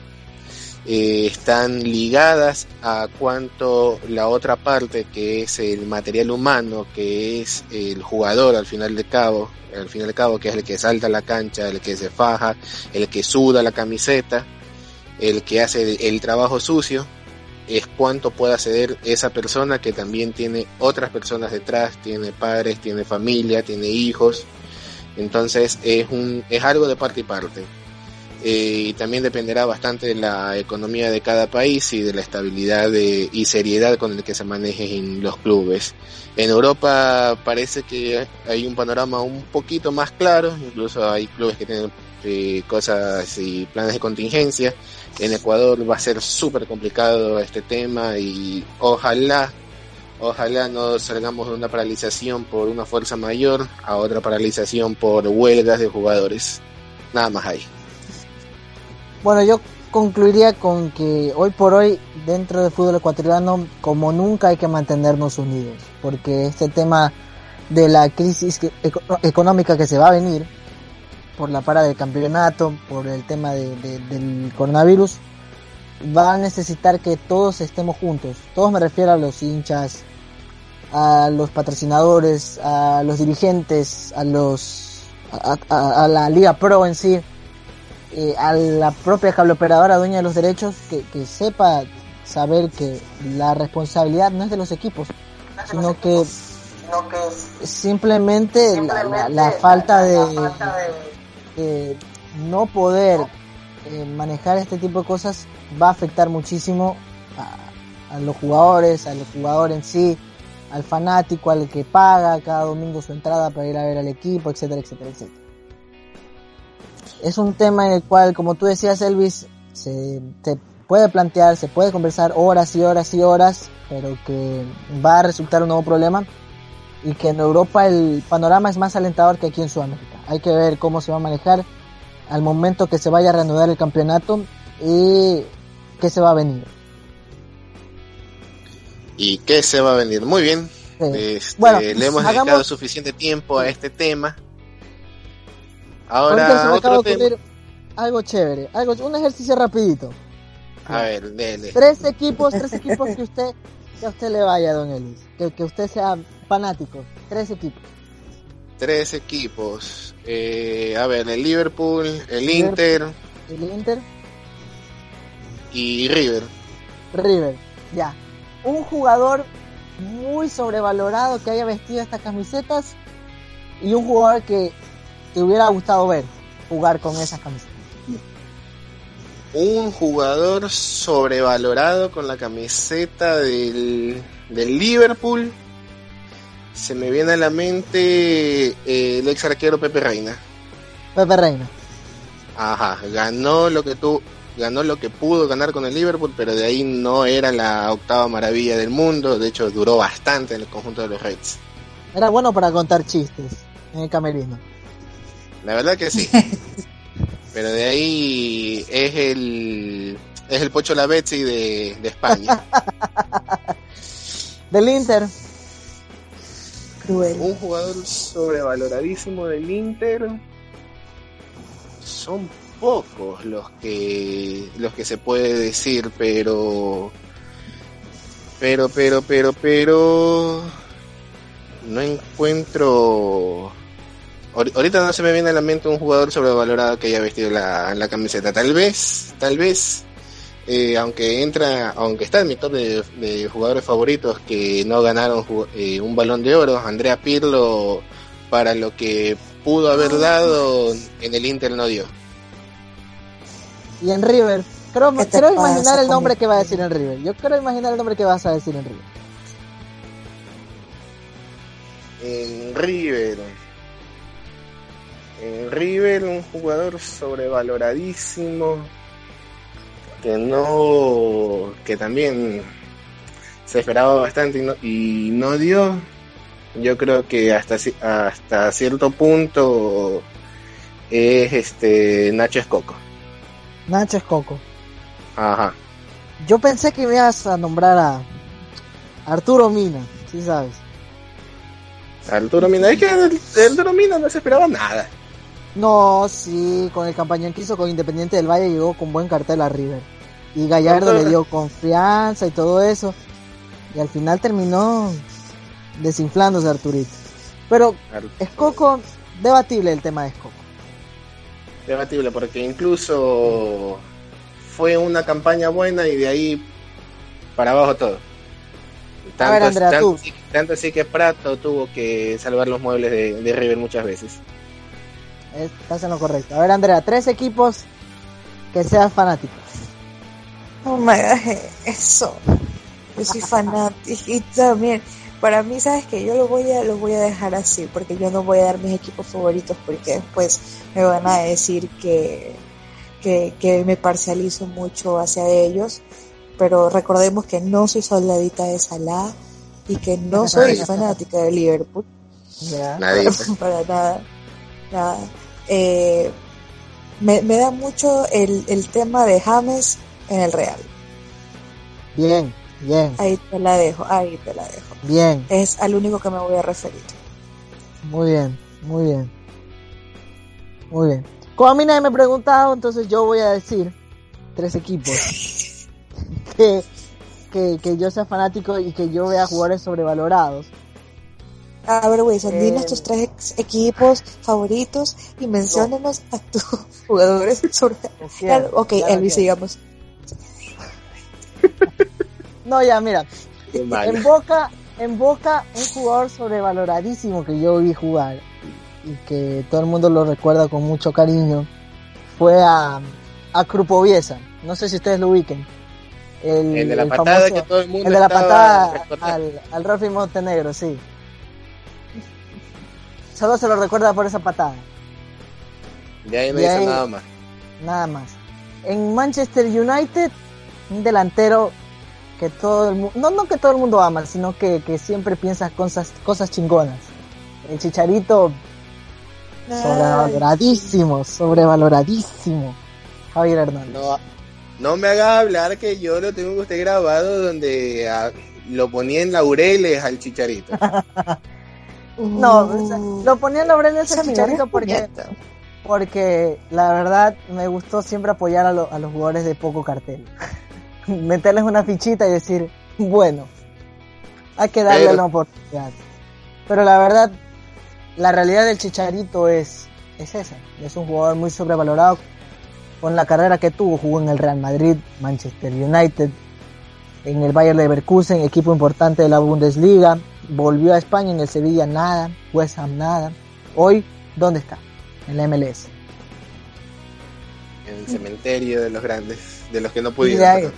eh, están ligadas a cuanto la otra parte que es el material humano que es el jugador al final de cabo al fin y al cabo que es el que salta la cancha el que se faja el que suda la camiseta el que hace el, el trabajo sucio es cuánto puede ceder esa persona que también tiene otras personas detrás tiene padres tiene familia tiene hijos entonces es, un, es algo de parte y parte. Eh, y también dependerá bastante de la economía de cada país y de la estabilidad y seriedad con el que se maneje en los clubes. En Europa parece que hay un panorama un poquito más claro, incluso hay clubes que tienen eh, cosas y planes de contingencia. En Ecuador va a ser súper complicado este tema y ojalá Ojalá no salgamos de una paralización por una fuerza mayor a otra paralización por huelgas de jugadores. Nada más ahí. Bueno, yo concluiría con que hoy por hoy dentro del fútbol ecuatoriano como nunca hay que mantenernos unidos, porque este tema de la crisis económica que se va a venir por la para del campeonato, por el tema de, del coronavirus, va a necesitar que todos estemos juntos. Todos me refiero a los hinchas, a los patrocinadores, a los dirigentes, a los a, a, a la Liga Pro en sí, eh, a la propia cableoperadora dueña de los derechos, que, que, sepa saber que la responsabilidad no es de los equipos, sino que, sino que simplemente, simplemente la, la, la, falta de, falta de... de no poder eh, manejar este tipo de cosas va a afectar muchísimo a, a los jugadores, a los jugadores en sí, al fanático, al que paga cada domingo su entrada para ir a ver al equipo, etcétera, etcétera, etcétera. Es un tema en el cual, como tú decías, Elvis, se, puede plantear, se puede conversar horas y horas y horas, pero que va a resultar un nuevo problema y que en Europa el panorama es más alentador que aquí en Sudamérica. Hay que ver cómo se va a manejar al momento que se vaya a reanudar el campeonato y qué se va a venir. ¿Y qué se va a venir? Muy bien. Sí. Este, Bueno, le hemos hagamos- dedicado suficiente tiempo a este tema. Ahora, otro tema. algo chévere, algo, un ejercicio rapidito. A ver, dele. Tres equipos, tres equipos que usted, que a usted le vaya, don Elvis, que, que usted sea fanático, tres equipos. Tres equipos. Eh, a ver, el Liverpool, el Liverpool. Inter El Inter, y River. River, ya. Un jugador muy sobrevalorado que haya vestido estas camisetas y un jugador que te hubiera gustado ver jugar con esas camisetas. Un jugador sobrevalorado con la camiseta del, del Liverpool. Se me viene a la mente eh, el ex arquero Pepe Reina. Pepe Reina. Ajá, ganó lo que tú, ganó lo que pudo ganar con el Liverpool, pero de ahí no era la octava maravilla del mundo. De hecho, duró bastante en el conjunto de los Reds. Era bueno para contar chistes en el camerino. La verdad que sí. Pero de ahí es el es el Pocho Lavezzi de, de España. Del Inter, Cruel. Un jugador sobrevaloradísimo del Inter. Son pocos los que los que se puede decir, pero pero pero pero pero no encuentro Ahor- ahorita no se me viene a la mente un jugador sobrevalorado que haya vestido la, la camiseta. Tal vez tal vez eh, aunque entra aunque está en mi top de, de jugadores favoritos que no ganaron eh, un balón de oro Andrea Pirlo para lo que pudo haber dado en el Inter no dio y en River. Creo, ¿Qué te creo imaginar el nombre que va a decir en River. Yo quiero imaginar el nombre que vas a decir en River. en River. En River, un jugador sobrevaloradísimo que no, que también se esperaba bastante y no, y no dio. Yo creo que hasta hasta cierto punto es este Nacho Escoco. Nacho Escoco. Ajá. Yo pensé que me ibas a nombrar a Arturo Mina, si sabes. Arturo Mina, es que el- Arturo Mina no se esperaba nada. No, sí, con el campañón que hizo con Independiente del Valle llegó con buen cartel a River. Y Gallardo Arturo- le dio confianza y todo eso. Y al final terminó desinflándose Arturito. Pero Arturo- Escoco, debatible el tema de Escoco. Debatible porque incluso fue una campaña buena y de ahí para abajo todo. A ver, Andrea, tanto, así- tanto así que Prato tuvo que salvar los muebles de, de River muchas veces. Estás en lo correcto. A ver, Andrea, tres equipos que sean fanáticos. No me hagas eso. Yo soy fanática y también. Para mí, sabes que yo lo voy a lo voy a dejar así porque yo no voy a dar mis equipos favoritos porque después me van a decir que que, que me parcializo mucho hacia ellos. Pero recordemos que no soy soldadita de Salah y que no soy fanática de Liverpool. Nadie. para nada, nada. Eh, me, me da mucho el, el tema de James en el Real. Bien, bien, Ahí te la dejo, ahí te la dejo. bien. Es al único que me voy a referir. Muy bien, muy bien. Muy bien. Como a mí nadie me ha preguntado, entonces yo voy a decir tres equipos que, que, que yo sea fanático y que yo vea jugadores sobrevalorados. A ver, Wilson, Eh. dinos tus tres equipos favoritos y menciónanos a tus jugadores sobre... Claro, ok, no Elvis, sigamos. No, ya, mira. En Boca, en Boca, un jugador sobrevaloradísimo que yo vi jugar y que todo el mundo lo recuerda con mucho cariño fue a, a Krupoviesa. No sé si ustedes lo ubiquen. El, El de la el patada famoso- que todo el mundo el de la patada al, al Rolfi Montenegro, sí. Solo se lo recuerda por esa patada, De ahí no ahí- nada más. nada más. En Manchester United, un delantero que todo el mundo, no, no que todo el mundo ama, sino que, que siempre piensa cosas, cosas chingonas. El Chicharito, sobrevaloradísimo, sobrevaloradísimo. Javier Hernández. No, no me hagas hablar que yo lo tengo que usted grabado donde ah, lo ponía en laureles al chicharito. No, o sea, lo ponía en Laureles mirada Chicharito porque, porque la verdad me gustó siempre apoyar a, lo- a los jugadores de poco cartel. Meterles una fichita y decir, bueno, hay que darle Pero- la oportunidad. Pero la verdad, la realidad del Chicharito es, es esa. Es un jugador muy sobrevalorado. Con la carrera que tuvo, jugó en el Real Madrid, Manchester United, en el Bayern Leverkusen, equipo importante de la Bundesliga. Volvió a España en el Sevilla, nada. West Ham, nada. Hoy, ¿dónde está? En la MLS. En el cementerio de los grandes, de los que no pudieron.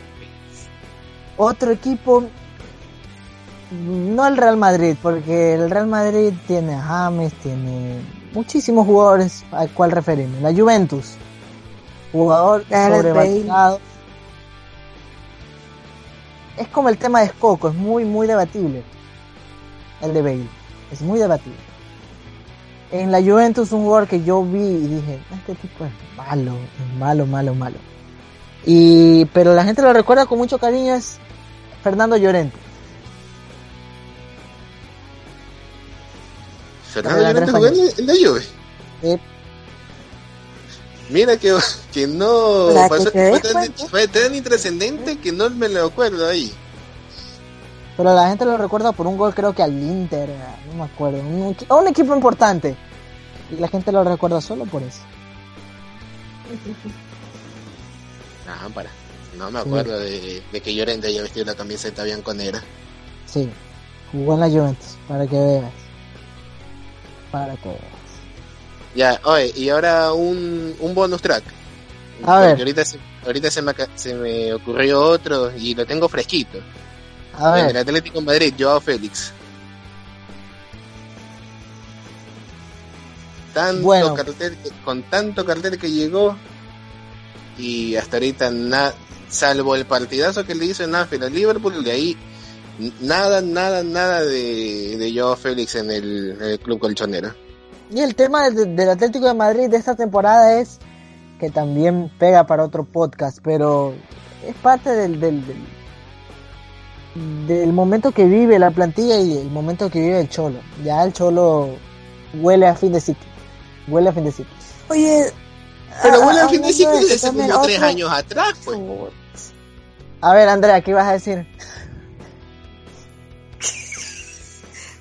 Otro equipo, no el Real Madrid, porque el Real Madrid tiene a James, tiene muchísimos jugadores al cual referirme. La Juventus, jugador sobrevalorado. Es como el tema de Escoco, es muy, muy debatible. El de Bale, es muy debatible. En la Juventus, un jugador que yo vi y dije, este tipo es malo, es malo, malo, malo. Y, pero la gente lo recuerda con mucho cariño es Fernando Llorente. Fernando Llorente jugó en la- Juve. Eh, Mira que, que no que pasó- te des fue, tan, cuenta. fue tan intrascendente que no me lo acuerdo ahí. pero la gente lo recuerda por un gol creo que al Inter, no me acuerdo, un, un equipo importante. Y la gente lo recuerda solo por eso. para. No me acuerdo de, de que Llorente haya vestido la camiseta bianconera. Sí, jugó en la Juventus, para que veas. Para que veas. Ya, oye, y ahora un, un bonus track. A ver. Ahorita, se, ahorita se, me, se me ocurrió otro y lo tengo fresquito. A En el ver, Atlético de Madrid, Joao Félix. Tanto Bueno. cartel con tanto cartel que llegó y hasta ahorita na- salvo el partidazo que le hizo en Anfield al Liverpool, de ahí nada, nada, nada de, de Joao Félix en el, en el club colchonero. y el tema del, del Atlético de Madrid de esta temporada es que también pega para otro podcast, pero es parte del, del, del, del momento que vive la plantilla y el momento que vive el Cholo. Ya el Cholo huele a fin de ciclo. Huele a fin de ciclo. Oye, Pero a- bueno, al fin de también, como tres otro- años atrás, pues. A ver, Andrea, ¿qué ibas a decir?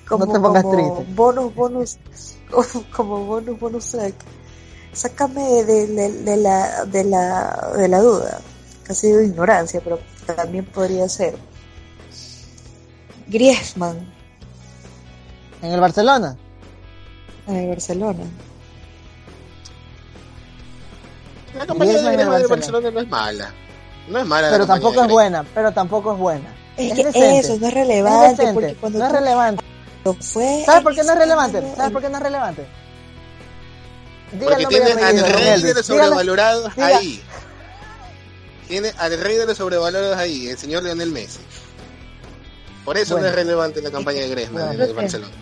como, No te pongas como triste. bonus, bonus, como, bonus, bonus track. Sácame de, de- de la, de la, de la duda, casi de ignorancia, pero también podría ser. Griezmann ¿En el Barcelona? en el Barcelona. La campaña de Griezmann del Barcelona. Barcelona no es mala. No es mala. la Pero tampoco de es buena, pero tampoco es buena. Es, Es que decente. eso no es relevante, decente, porque cuando no es tú relevante. fue ¿Sabes por qué no es relevante? ¿Sabes por qué no es relevante? Porque tiene al rey de los sobrevalorados ahí. Tiene al rey de los sobrevalorados ahí, el señor Lionel Messi. Por eso Bueno. no es relevante la campaña de Griezmann Bueno. en el Barcelona.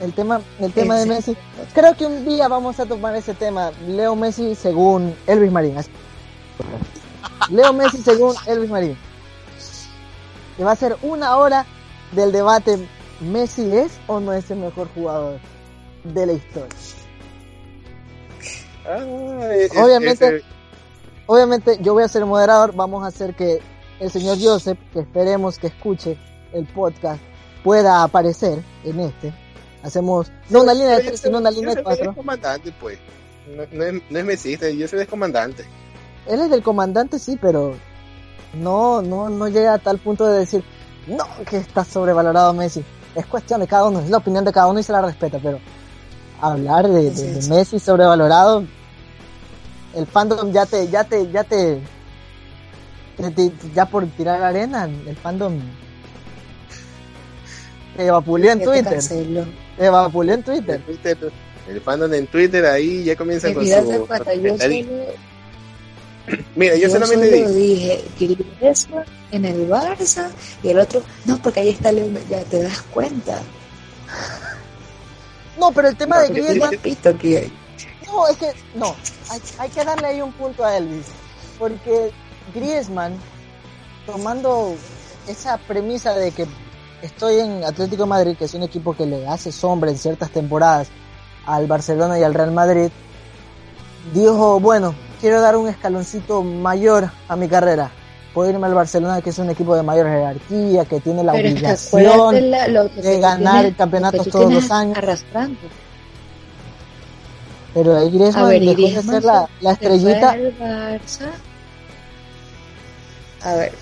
El tema, el tema de. Messi. Creo que un día vamos a tomar ese tema. Leo Messi según Elvis Marín. Leo Messi según Elvis Marín. Que va a ser una hora del debate. ¿Messi es o no es el mejor jugador de la historia? Obviamente- Obviamente yo voy a ser moderador. Vamos a hacer que el señor Joseph, que esperemos que escuche el podcast, pueda aparecer en este. Hacemos no una línea de tres, sino una línea de Yo soy cuatro. comandante, pues. No, no es, no es mesista, yo soy descomandante. Él es del comandante, sí, pero no, no, no llega a tal punto de decir, no, que está sobrevalorado Messi. Es cuestión de cada uno, es la opinión de cada uno y se la respeta, pero hablar de. Messi sobrevalorado, el fandom ya te, ya te, ya te, Ya por tirar arena, el fandom evapulió en Twitter. Evapulió en Twitter. El fandom en Twitter ahí ya comienza con su... Mira, yo, solamente dije, Griezmann en el Barça y el otro, no, porque ahí está Leo, ya te das cuenta. No, pero el tema de Griezmann... No, es que, no, hay, que darle ahí un punto a Elvis, porque Griezmann, tomando esa premisa de que estoy en Atlético Madrid, que es un equipo que le hace sombra en ciertas temporadas al Barcelona y al Real Madrid, dijo, bueno, quiero dar un escaloncito mayor a mi carrera. Puedo irme al Barcelona, que es un equipo de mayor jerarquía, que tiene la obligación de ganar el campeonatos todos los años. Arrastrando. Pero ahí Griezmann a dejó de ser la, la estrellita. A ver,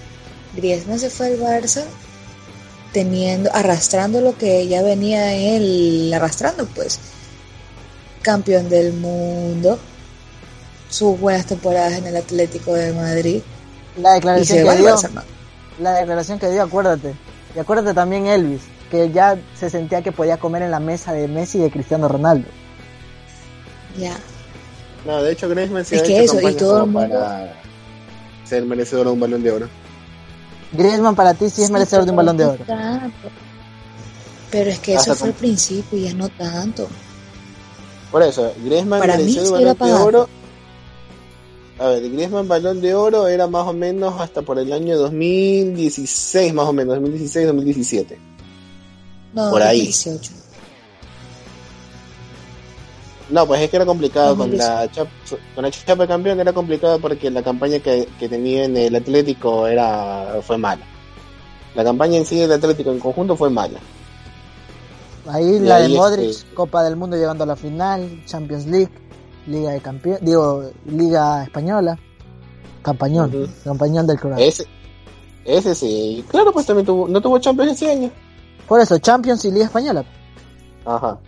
Griezmann se fue al Barça teniendo, arrastrando lo que ya venía él arrastrando, pues. Campeón del mundo, sus buenas temporadas en el Atlético de Madrid. La declaración que dio, la declaración que dio, acuérdate. Y acuérdate también Elvis, que ya se sentía que podía comer en la mesa de Messi y de Cristiano Ronaldo. Ya. No, de hecho Griezmann se es que eso, y todo el mundo... para ser merecedor de un balón de oro. Griezmann para ti sí es merecedor de un balón de oro. Pero es que eso fue al principio y ya no tanto. Por eso, Griezmann para mereció el balón de oro a ver, Griezmann Balón de Oro era más o menos hasta por el año 2016, más o menos, 2016, 2017. No, por ahí. 2018. No, pues es que era complicado con la, chapa, con la chapa de campeón, era complicado porque la campaña que, que, tenía en el Atlético era fue mala. La campaña en sí del Atlético en conjunto fue mala. Ahí la de Modric, este Copa del Mundo llegando a la final, Champions League Liga de Campeones, digo, Liga Española, campañón, campañón del Croacia. Ese, ese sí, claro, pues también tuvo, no tuvo Champions ese año. Por eso, Champions y Liga Española. Ajá.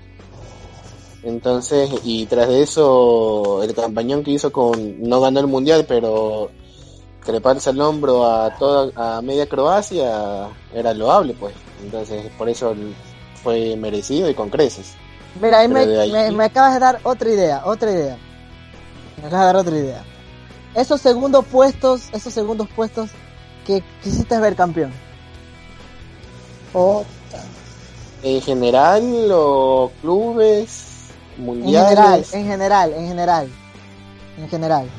Entonces, y tras de eso, el campañón que hizo con, no ganó el mundial, pero treparse al hombro a toda, a media Croacia era loable, pues. Entonces, por eso fue merecido y con creces. Mira, ahí me, acabas de dar otra idea, otra idea. Me acabas de dar otra idea. Esos segundos puestos, esos segundos puestos que quisiste ver campeón. ¿En general o clubes? Mundiales. En general, en general, en general. En general.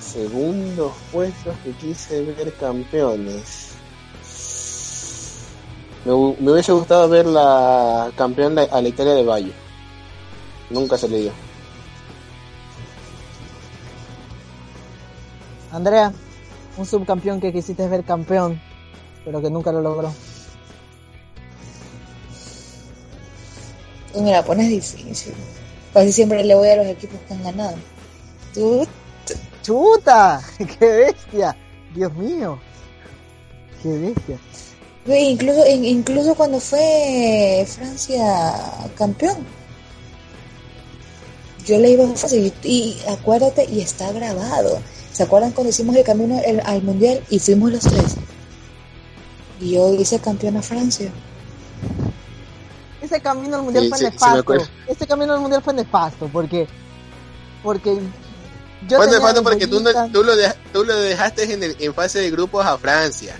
Segundos puestos que quise ver campeones. Me, hubiese gustado ver la campeón a la Italia de Valle. Nunca se le dio. Andrea, un subcampeón que quisiste ver campeón, pero que nunca lo logró. Pues mira, pones difícil. Casi siempre le voy a los equipos que han ganado. ¡Chuta! ¡Qué bestia! Dios mío. ¡Qué bestia! Incluso, incluso cuando fue Francia campeón. Yo le iba a Francia y, acuérdate, y está grabado. ¿Se acuerdan cuando hicimos el camino al mundial y fuimos los tres? Y yo hice campeón a Francia. Ese camino al mundial fue nefasto. Ese camino al mundial fue nefasto porque porque yo fue nefasto porque tú, tú, lo tú lo dejaste en, el, en fase de grupos a Francia.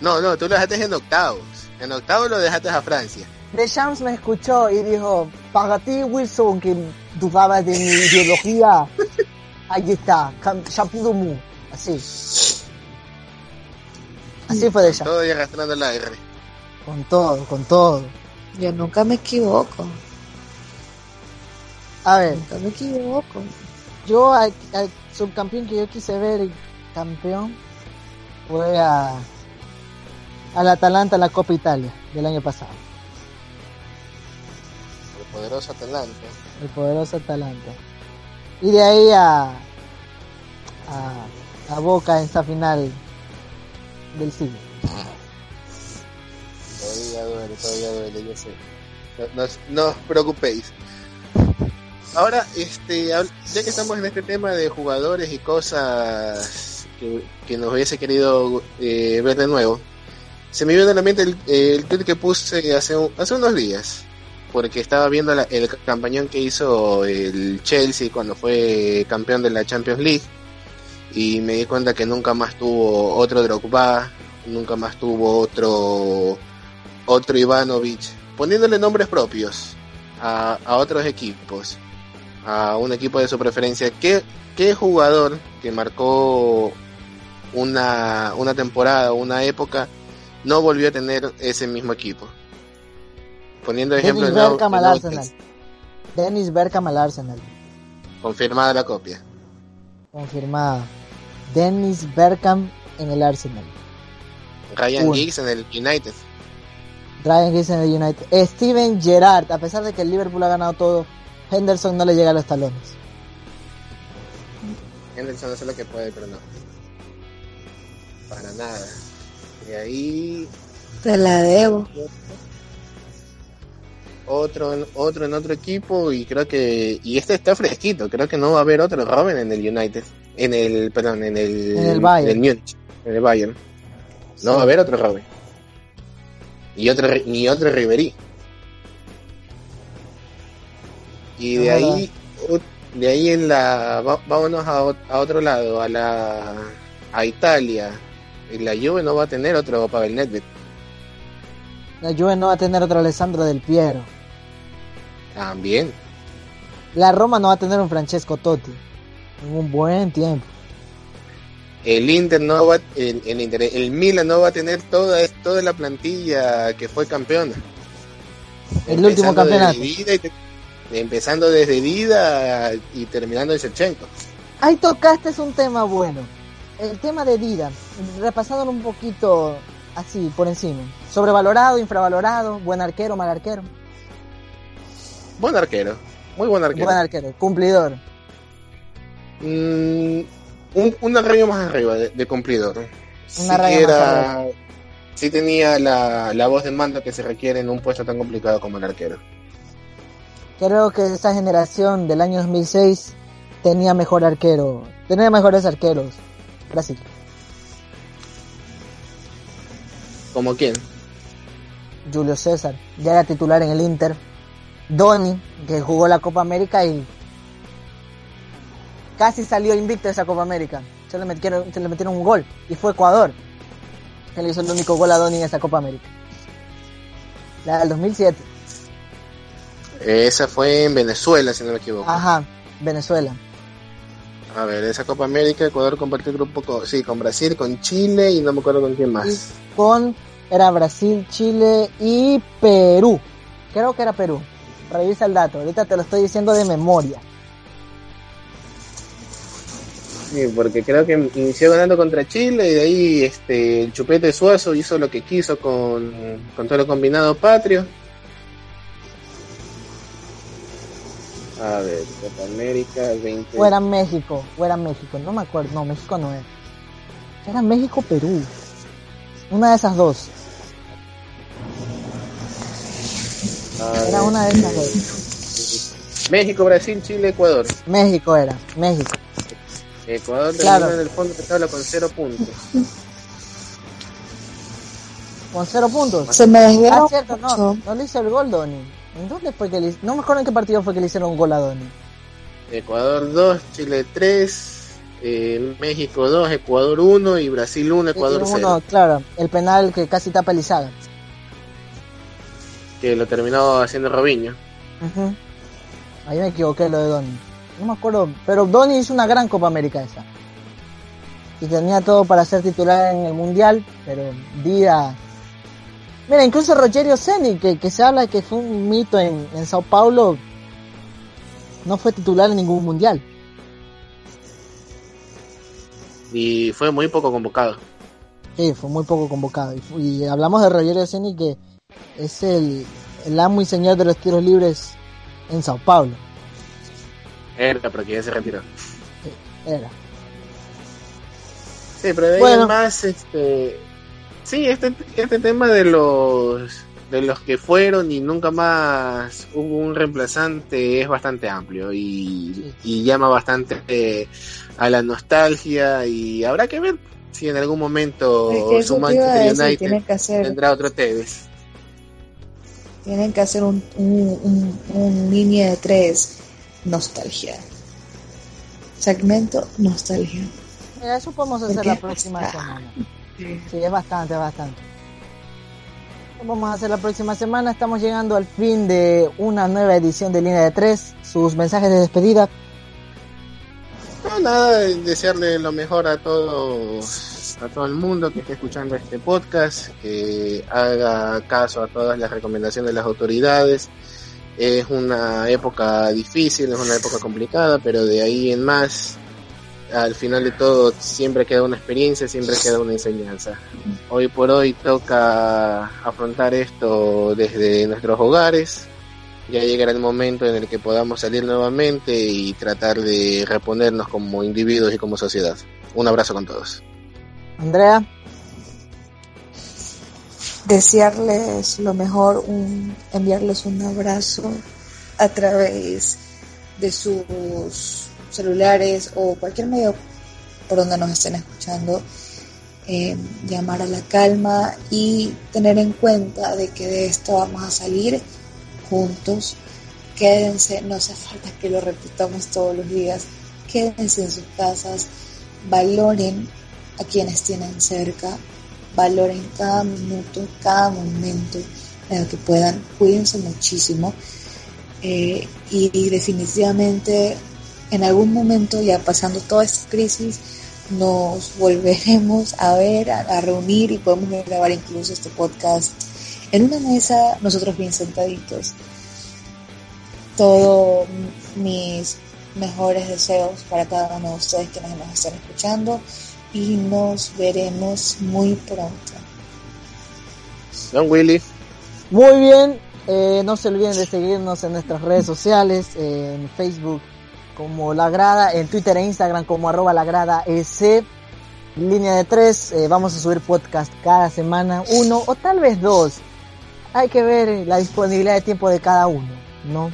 No, no, tú lo dejaste en octavos. En octavos lo dejaste a Francia. Deschamps me escuchó y dijo, para ti Wilson, que dudabas de mi ideología, ahí está, Chapido así. Así fue Deschamps. Todo y arrastrando la R. Con todo, con todo. Yo nunca me equivoco. A ver. Nunca me equivoco. Yo al, al subcampeón que yo quise ver campeón fue a al Atalanta en la Copa Italia del año pasado. El poderoso Atalanta. El poderoso Atalanta. Y de ahí a, a, Boca en esta final del siglo. Todavía duele, todavía duele, yo sé. No, no, os preocupéis. Ahora, este, ya que estamos en este tema de jugadores y cosas que, nos hubiese querido eh, ver de nuevo, se me viene a la mente el, el tweet que puse hace, hace unos días, porque estaba viendo el campañón que hizo el Chelsea cuando fue campeón de la Champions League y me di cuenta que nunca más tuvo otro Drogba, nunca más tuvo otro otro Ivanovic, poniéndole nombres propios a, a otros equipos, a un equipo de su preferencia. ¿Qué, qué jugador que marcó una, una temporada, una época, no volvió a tener ese mismo equipo? Poniendo ejemplo Dennis de al Arsenal. Dennis Bergkamp al Arsenal. confirmada la copia. Confirmada. Dennis Bergkamp en el Arsenal. Ryan. Giggs en el United. Ryan Giggs en el United. Steven Gerrard, a pesar de que el Liverpool ha ganado todo, Henderson no le llega a los talones. Henderson hace lo que puede, pero no. Para nada. Y ahí Te la debo. otro en, otro en otro equipo y creo que y este está fresquito creo que no va a haber otro Robin en el United en el perdón en el En el Bayern. en el Múnich, en el Bayern no va a haber otro Robin y otro ni otro Ribery y de ahí de ahí en la vámonos a, a otro lado a la a Italia y la Juve no va a tener otro Pavel Nedved La Juve no va a tener otro Alessandro del Piero. también La Roma no va a tener un Francesco Totti. En un buen tiempo. El Inter no va, el, el, Inter- el Milan no va a tener toda, toda la plantilla que fue campeona. El último campeonato. desde Dida y te- empezando desde Dida y terminando en Shevchenko. Ahí tocaste es un tema bueno. El tema de Dida, repasándolo un poquito así por encima. Sobrevalorado, infravalorado, buen arquero, mal arquero. Buen arquero, muy buen arquero. Buen arquero, cumplidor. Mm, un, un arreglo más arriba de, de cumplidor. Era- sí tenía la, la voz de mando que se requiere en un puesto tan complicado como el arquero. Creo que esa generación del año 2006 tenía mejor arquero, tenía mejores arqueros. Brasil. ¿Como quién? Julio César, ya era titular en el Inter. Doni, que jugó la Copa América y casi salió invicto de esa Copa América. Se le metieron, se le metieron un gol y fue Ecuador que le hizo el único gol a Doni en esa Copa América. La del 2007. Esa fue en Venezuela, si no me equivoco. Ajá, Venezuela. A ver, esa Copa América, Ecuador compartió el grupo con, sí, con Brasil, con Chile y no me acuerdo con quién Y más. con era Brasil, Chile y Perú. Creo que era Perú. Revisa el dato. Ahorita te lo estoy diciendo de memoria. Sí, porque creo que inició ganando contra Chile y de ahí este, el Chupete Suazo hizo lo que quiso con, con todo lo combinado patrio. A ver, Copa América 20. O era México, o era México, no me acuerdo, no, México no era. Era México, Perú. Una de esas dos, A era ver, una de esas dos. México, Brasil, Chile, Ecuador. México era, México. Ecuador Claro. terminó en el fondo de tabla con cero puntos. Con cero puntos. Se me Ah, desviaron cierto, no, mucho. no le hizo el gol Doni. ¿En dónde fue que le No me acuerdo en qué partido fue que le hicieron un gol a Doni. Ecuador 2, Chile 3, México 2, Ecuador 1 y Brasil 1, Ecuador Y 0. uno, claro, el penal que casi tapa Elizaga. Que lo terminó haciendo Robinho. Ahí me equivoqué lo de Doni. No me acuerdo, pero Doni hizo una gran Copa América esa. Y tenía todo para ser titular en el Mundial, pero Dida... Mira, incluso Rogerio Ceni, que, que se habla de que fue un mito en, en Sao Paulo, no fue titular en ningún Mundial. Y fue muy poco convocado. Sí, fue muy poco convocado. Y, hablamos de Rogerio Ceni, que es el, el amo y señor de los tiros libres en Sao Paulo. Era, porque ya se retiró. Era. Sí, pero de Bueno. en más, este. Sí, este, este tema de los de los que fueron y nunca más hubo un reemplazante es bastante amplio y, llama bastante eh, a la nostalgia y habrá que ver si en algún momento su Manchester United tendrá otro Tevez. Tienen que hacer un, un, línea de tres nostalgia. Segmento nostalgia. eso podemos hacer la próxima semana. Sí, es bastante, bastante. Vamos a hacer la próxima semana. Estamos llegando al fin de una nueva edición de Línea de Tres. Sus mensajes de despedida. No, nada, desearle lo mejor a todos, a todo el mundo que esté escuchando este podcast, que haga caso a todas las recomendaciones de las autoridades. Es una época difícil, es una época complicada, pero de ahí en más al final de todo siempre queda una experiencia, siempre queda una enseñanza. Hoy por hoy toca afrontar esto desde nuestros hogares. Ya llegará el momento en el que podamos salir nuevamente y tratar de reponernos como individuos y como sociedad. Un abrazo con todos. Andrea. Desearles lo mejor, un, enviarles un abrazo a través de sus celulares o cualquier medio por donde nos estén escuchando, eh, llamar a la calma y tener en cuenta de que de esto vamos a salir juntos. Quédense, no hace falta que lo repitamos todos los días, quédense en sus casas, valoren a quienes tienen cerca, valoren cada minuto, cada momento en el que puedan, cuídense muchísimo. Eh, y definitivamente en algún momento, ya pasando toda esta crisis, nos volveremos a ver, a, reunir y podemos grabar incluso este podcast en una mesa, nosotros bien sentaditos. Todos mis mejores deseos para cada uno de ustedes que nos están escuchando y nos veremos muy pronto. Don Willy. Muy bien, eh, no se olviden de seguirnos en nuestras redes sociales, en Facebook, como La Grada, en Twitter e Instagram como arroba La Grada S. Línea de tres, eh, vamos a subir podcast cada semana, uno o tal vez dos. Hay que ver la disponibilidad de tiempo de cada uno, ¿no?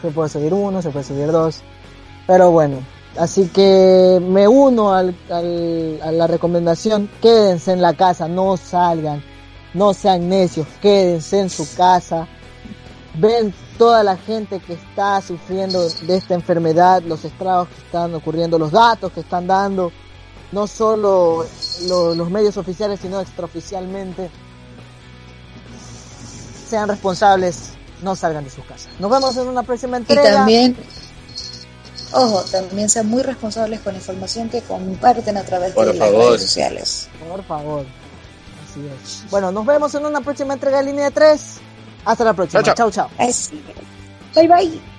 Se puede subir uno, se puede subir dos. Pero bueno, así que me uno al, al, a la recomendación, quédense en la casa, no salgan, no sean necios, quédense en su casa. Ven toda la gente que está sufriendo de esta enfermedad, los estragos que están ocurriendo, los datos que están dando, no solo los medios oficiales, sino extraoficialmente. Sean responsables, no salgan de sus casas. Nos vemos en una próxima entrega. Y también, ojo, también sean muy responsables con la información que comparten a través de las redes sociales. Por favor. Así es. Bueno, nos vemos en una próxima entrega de Línea 3. Hasta la próxima. Chao, chao. Bye, bye.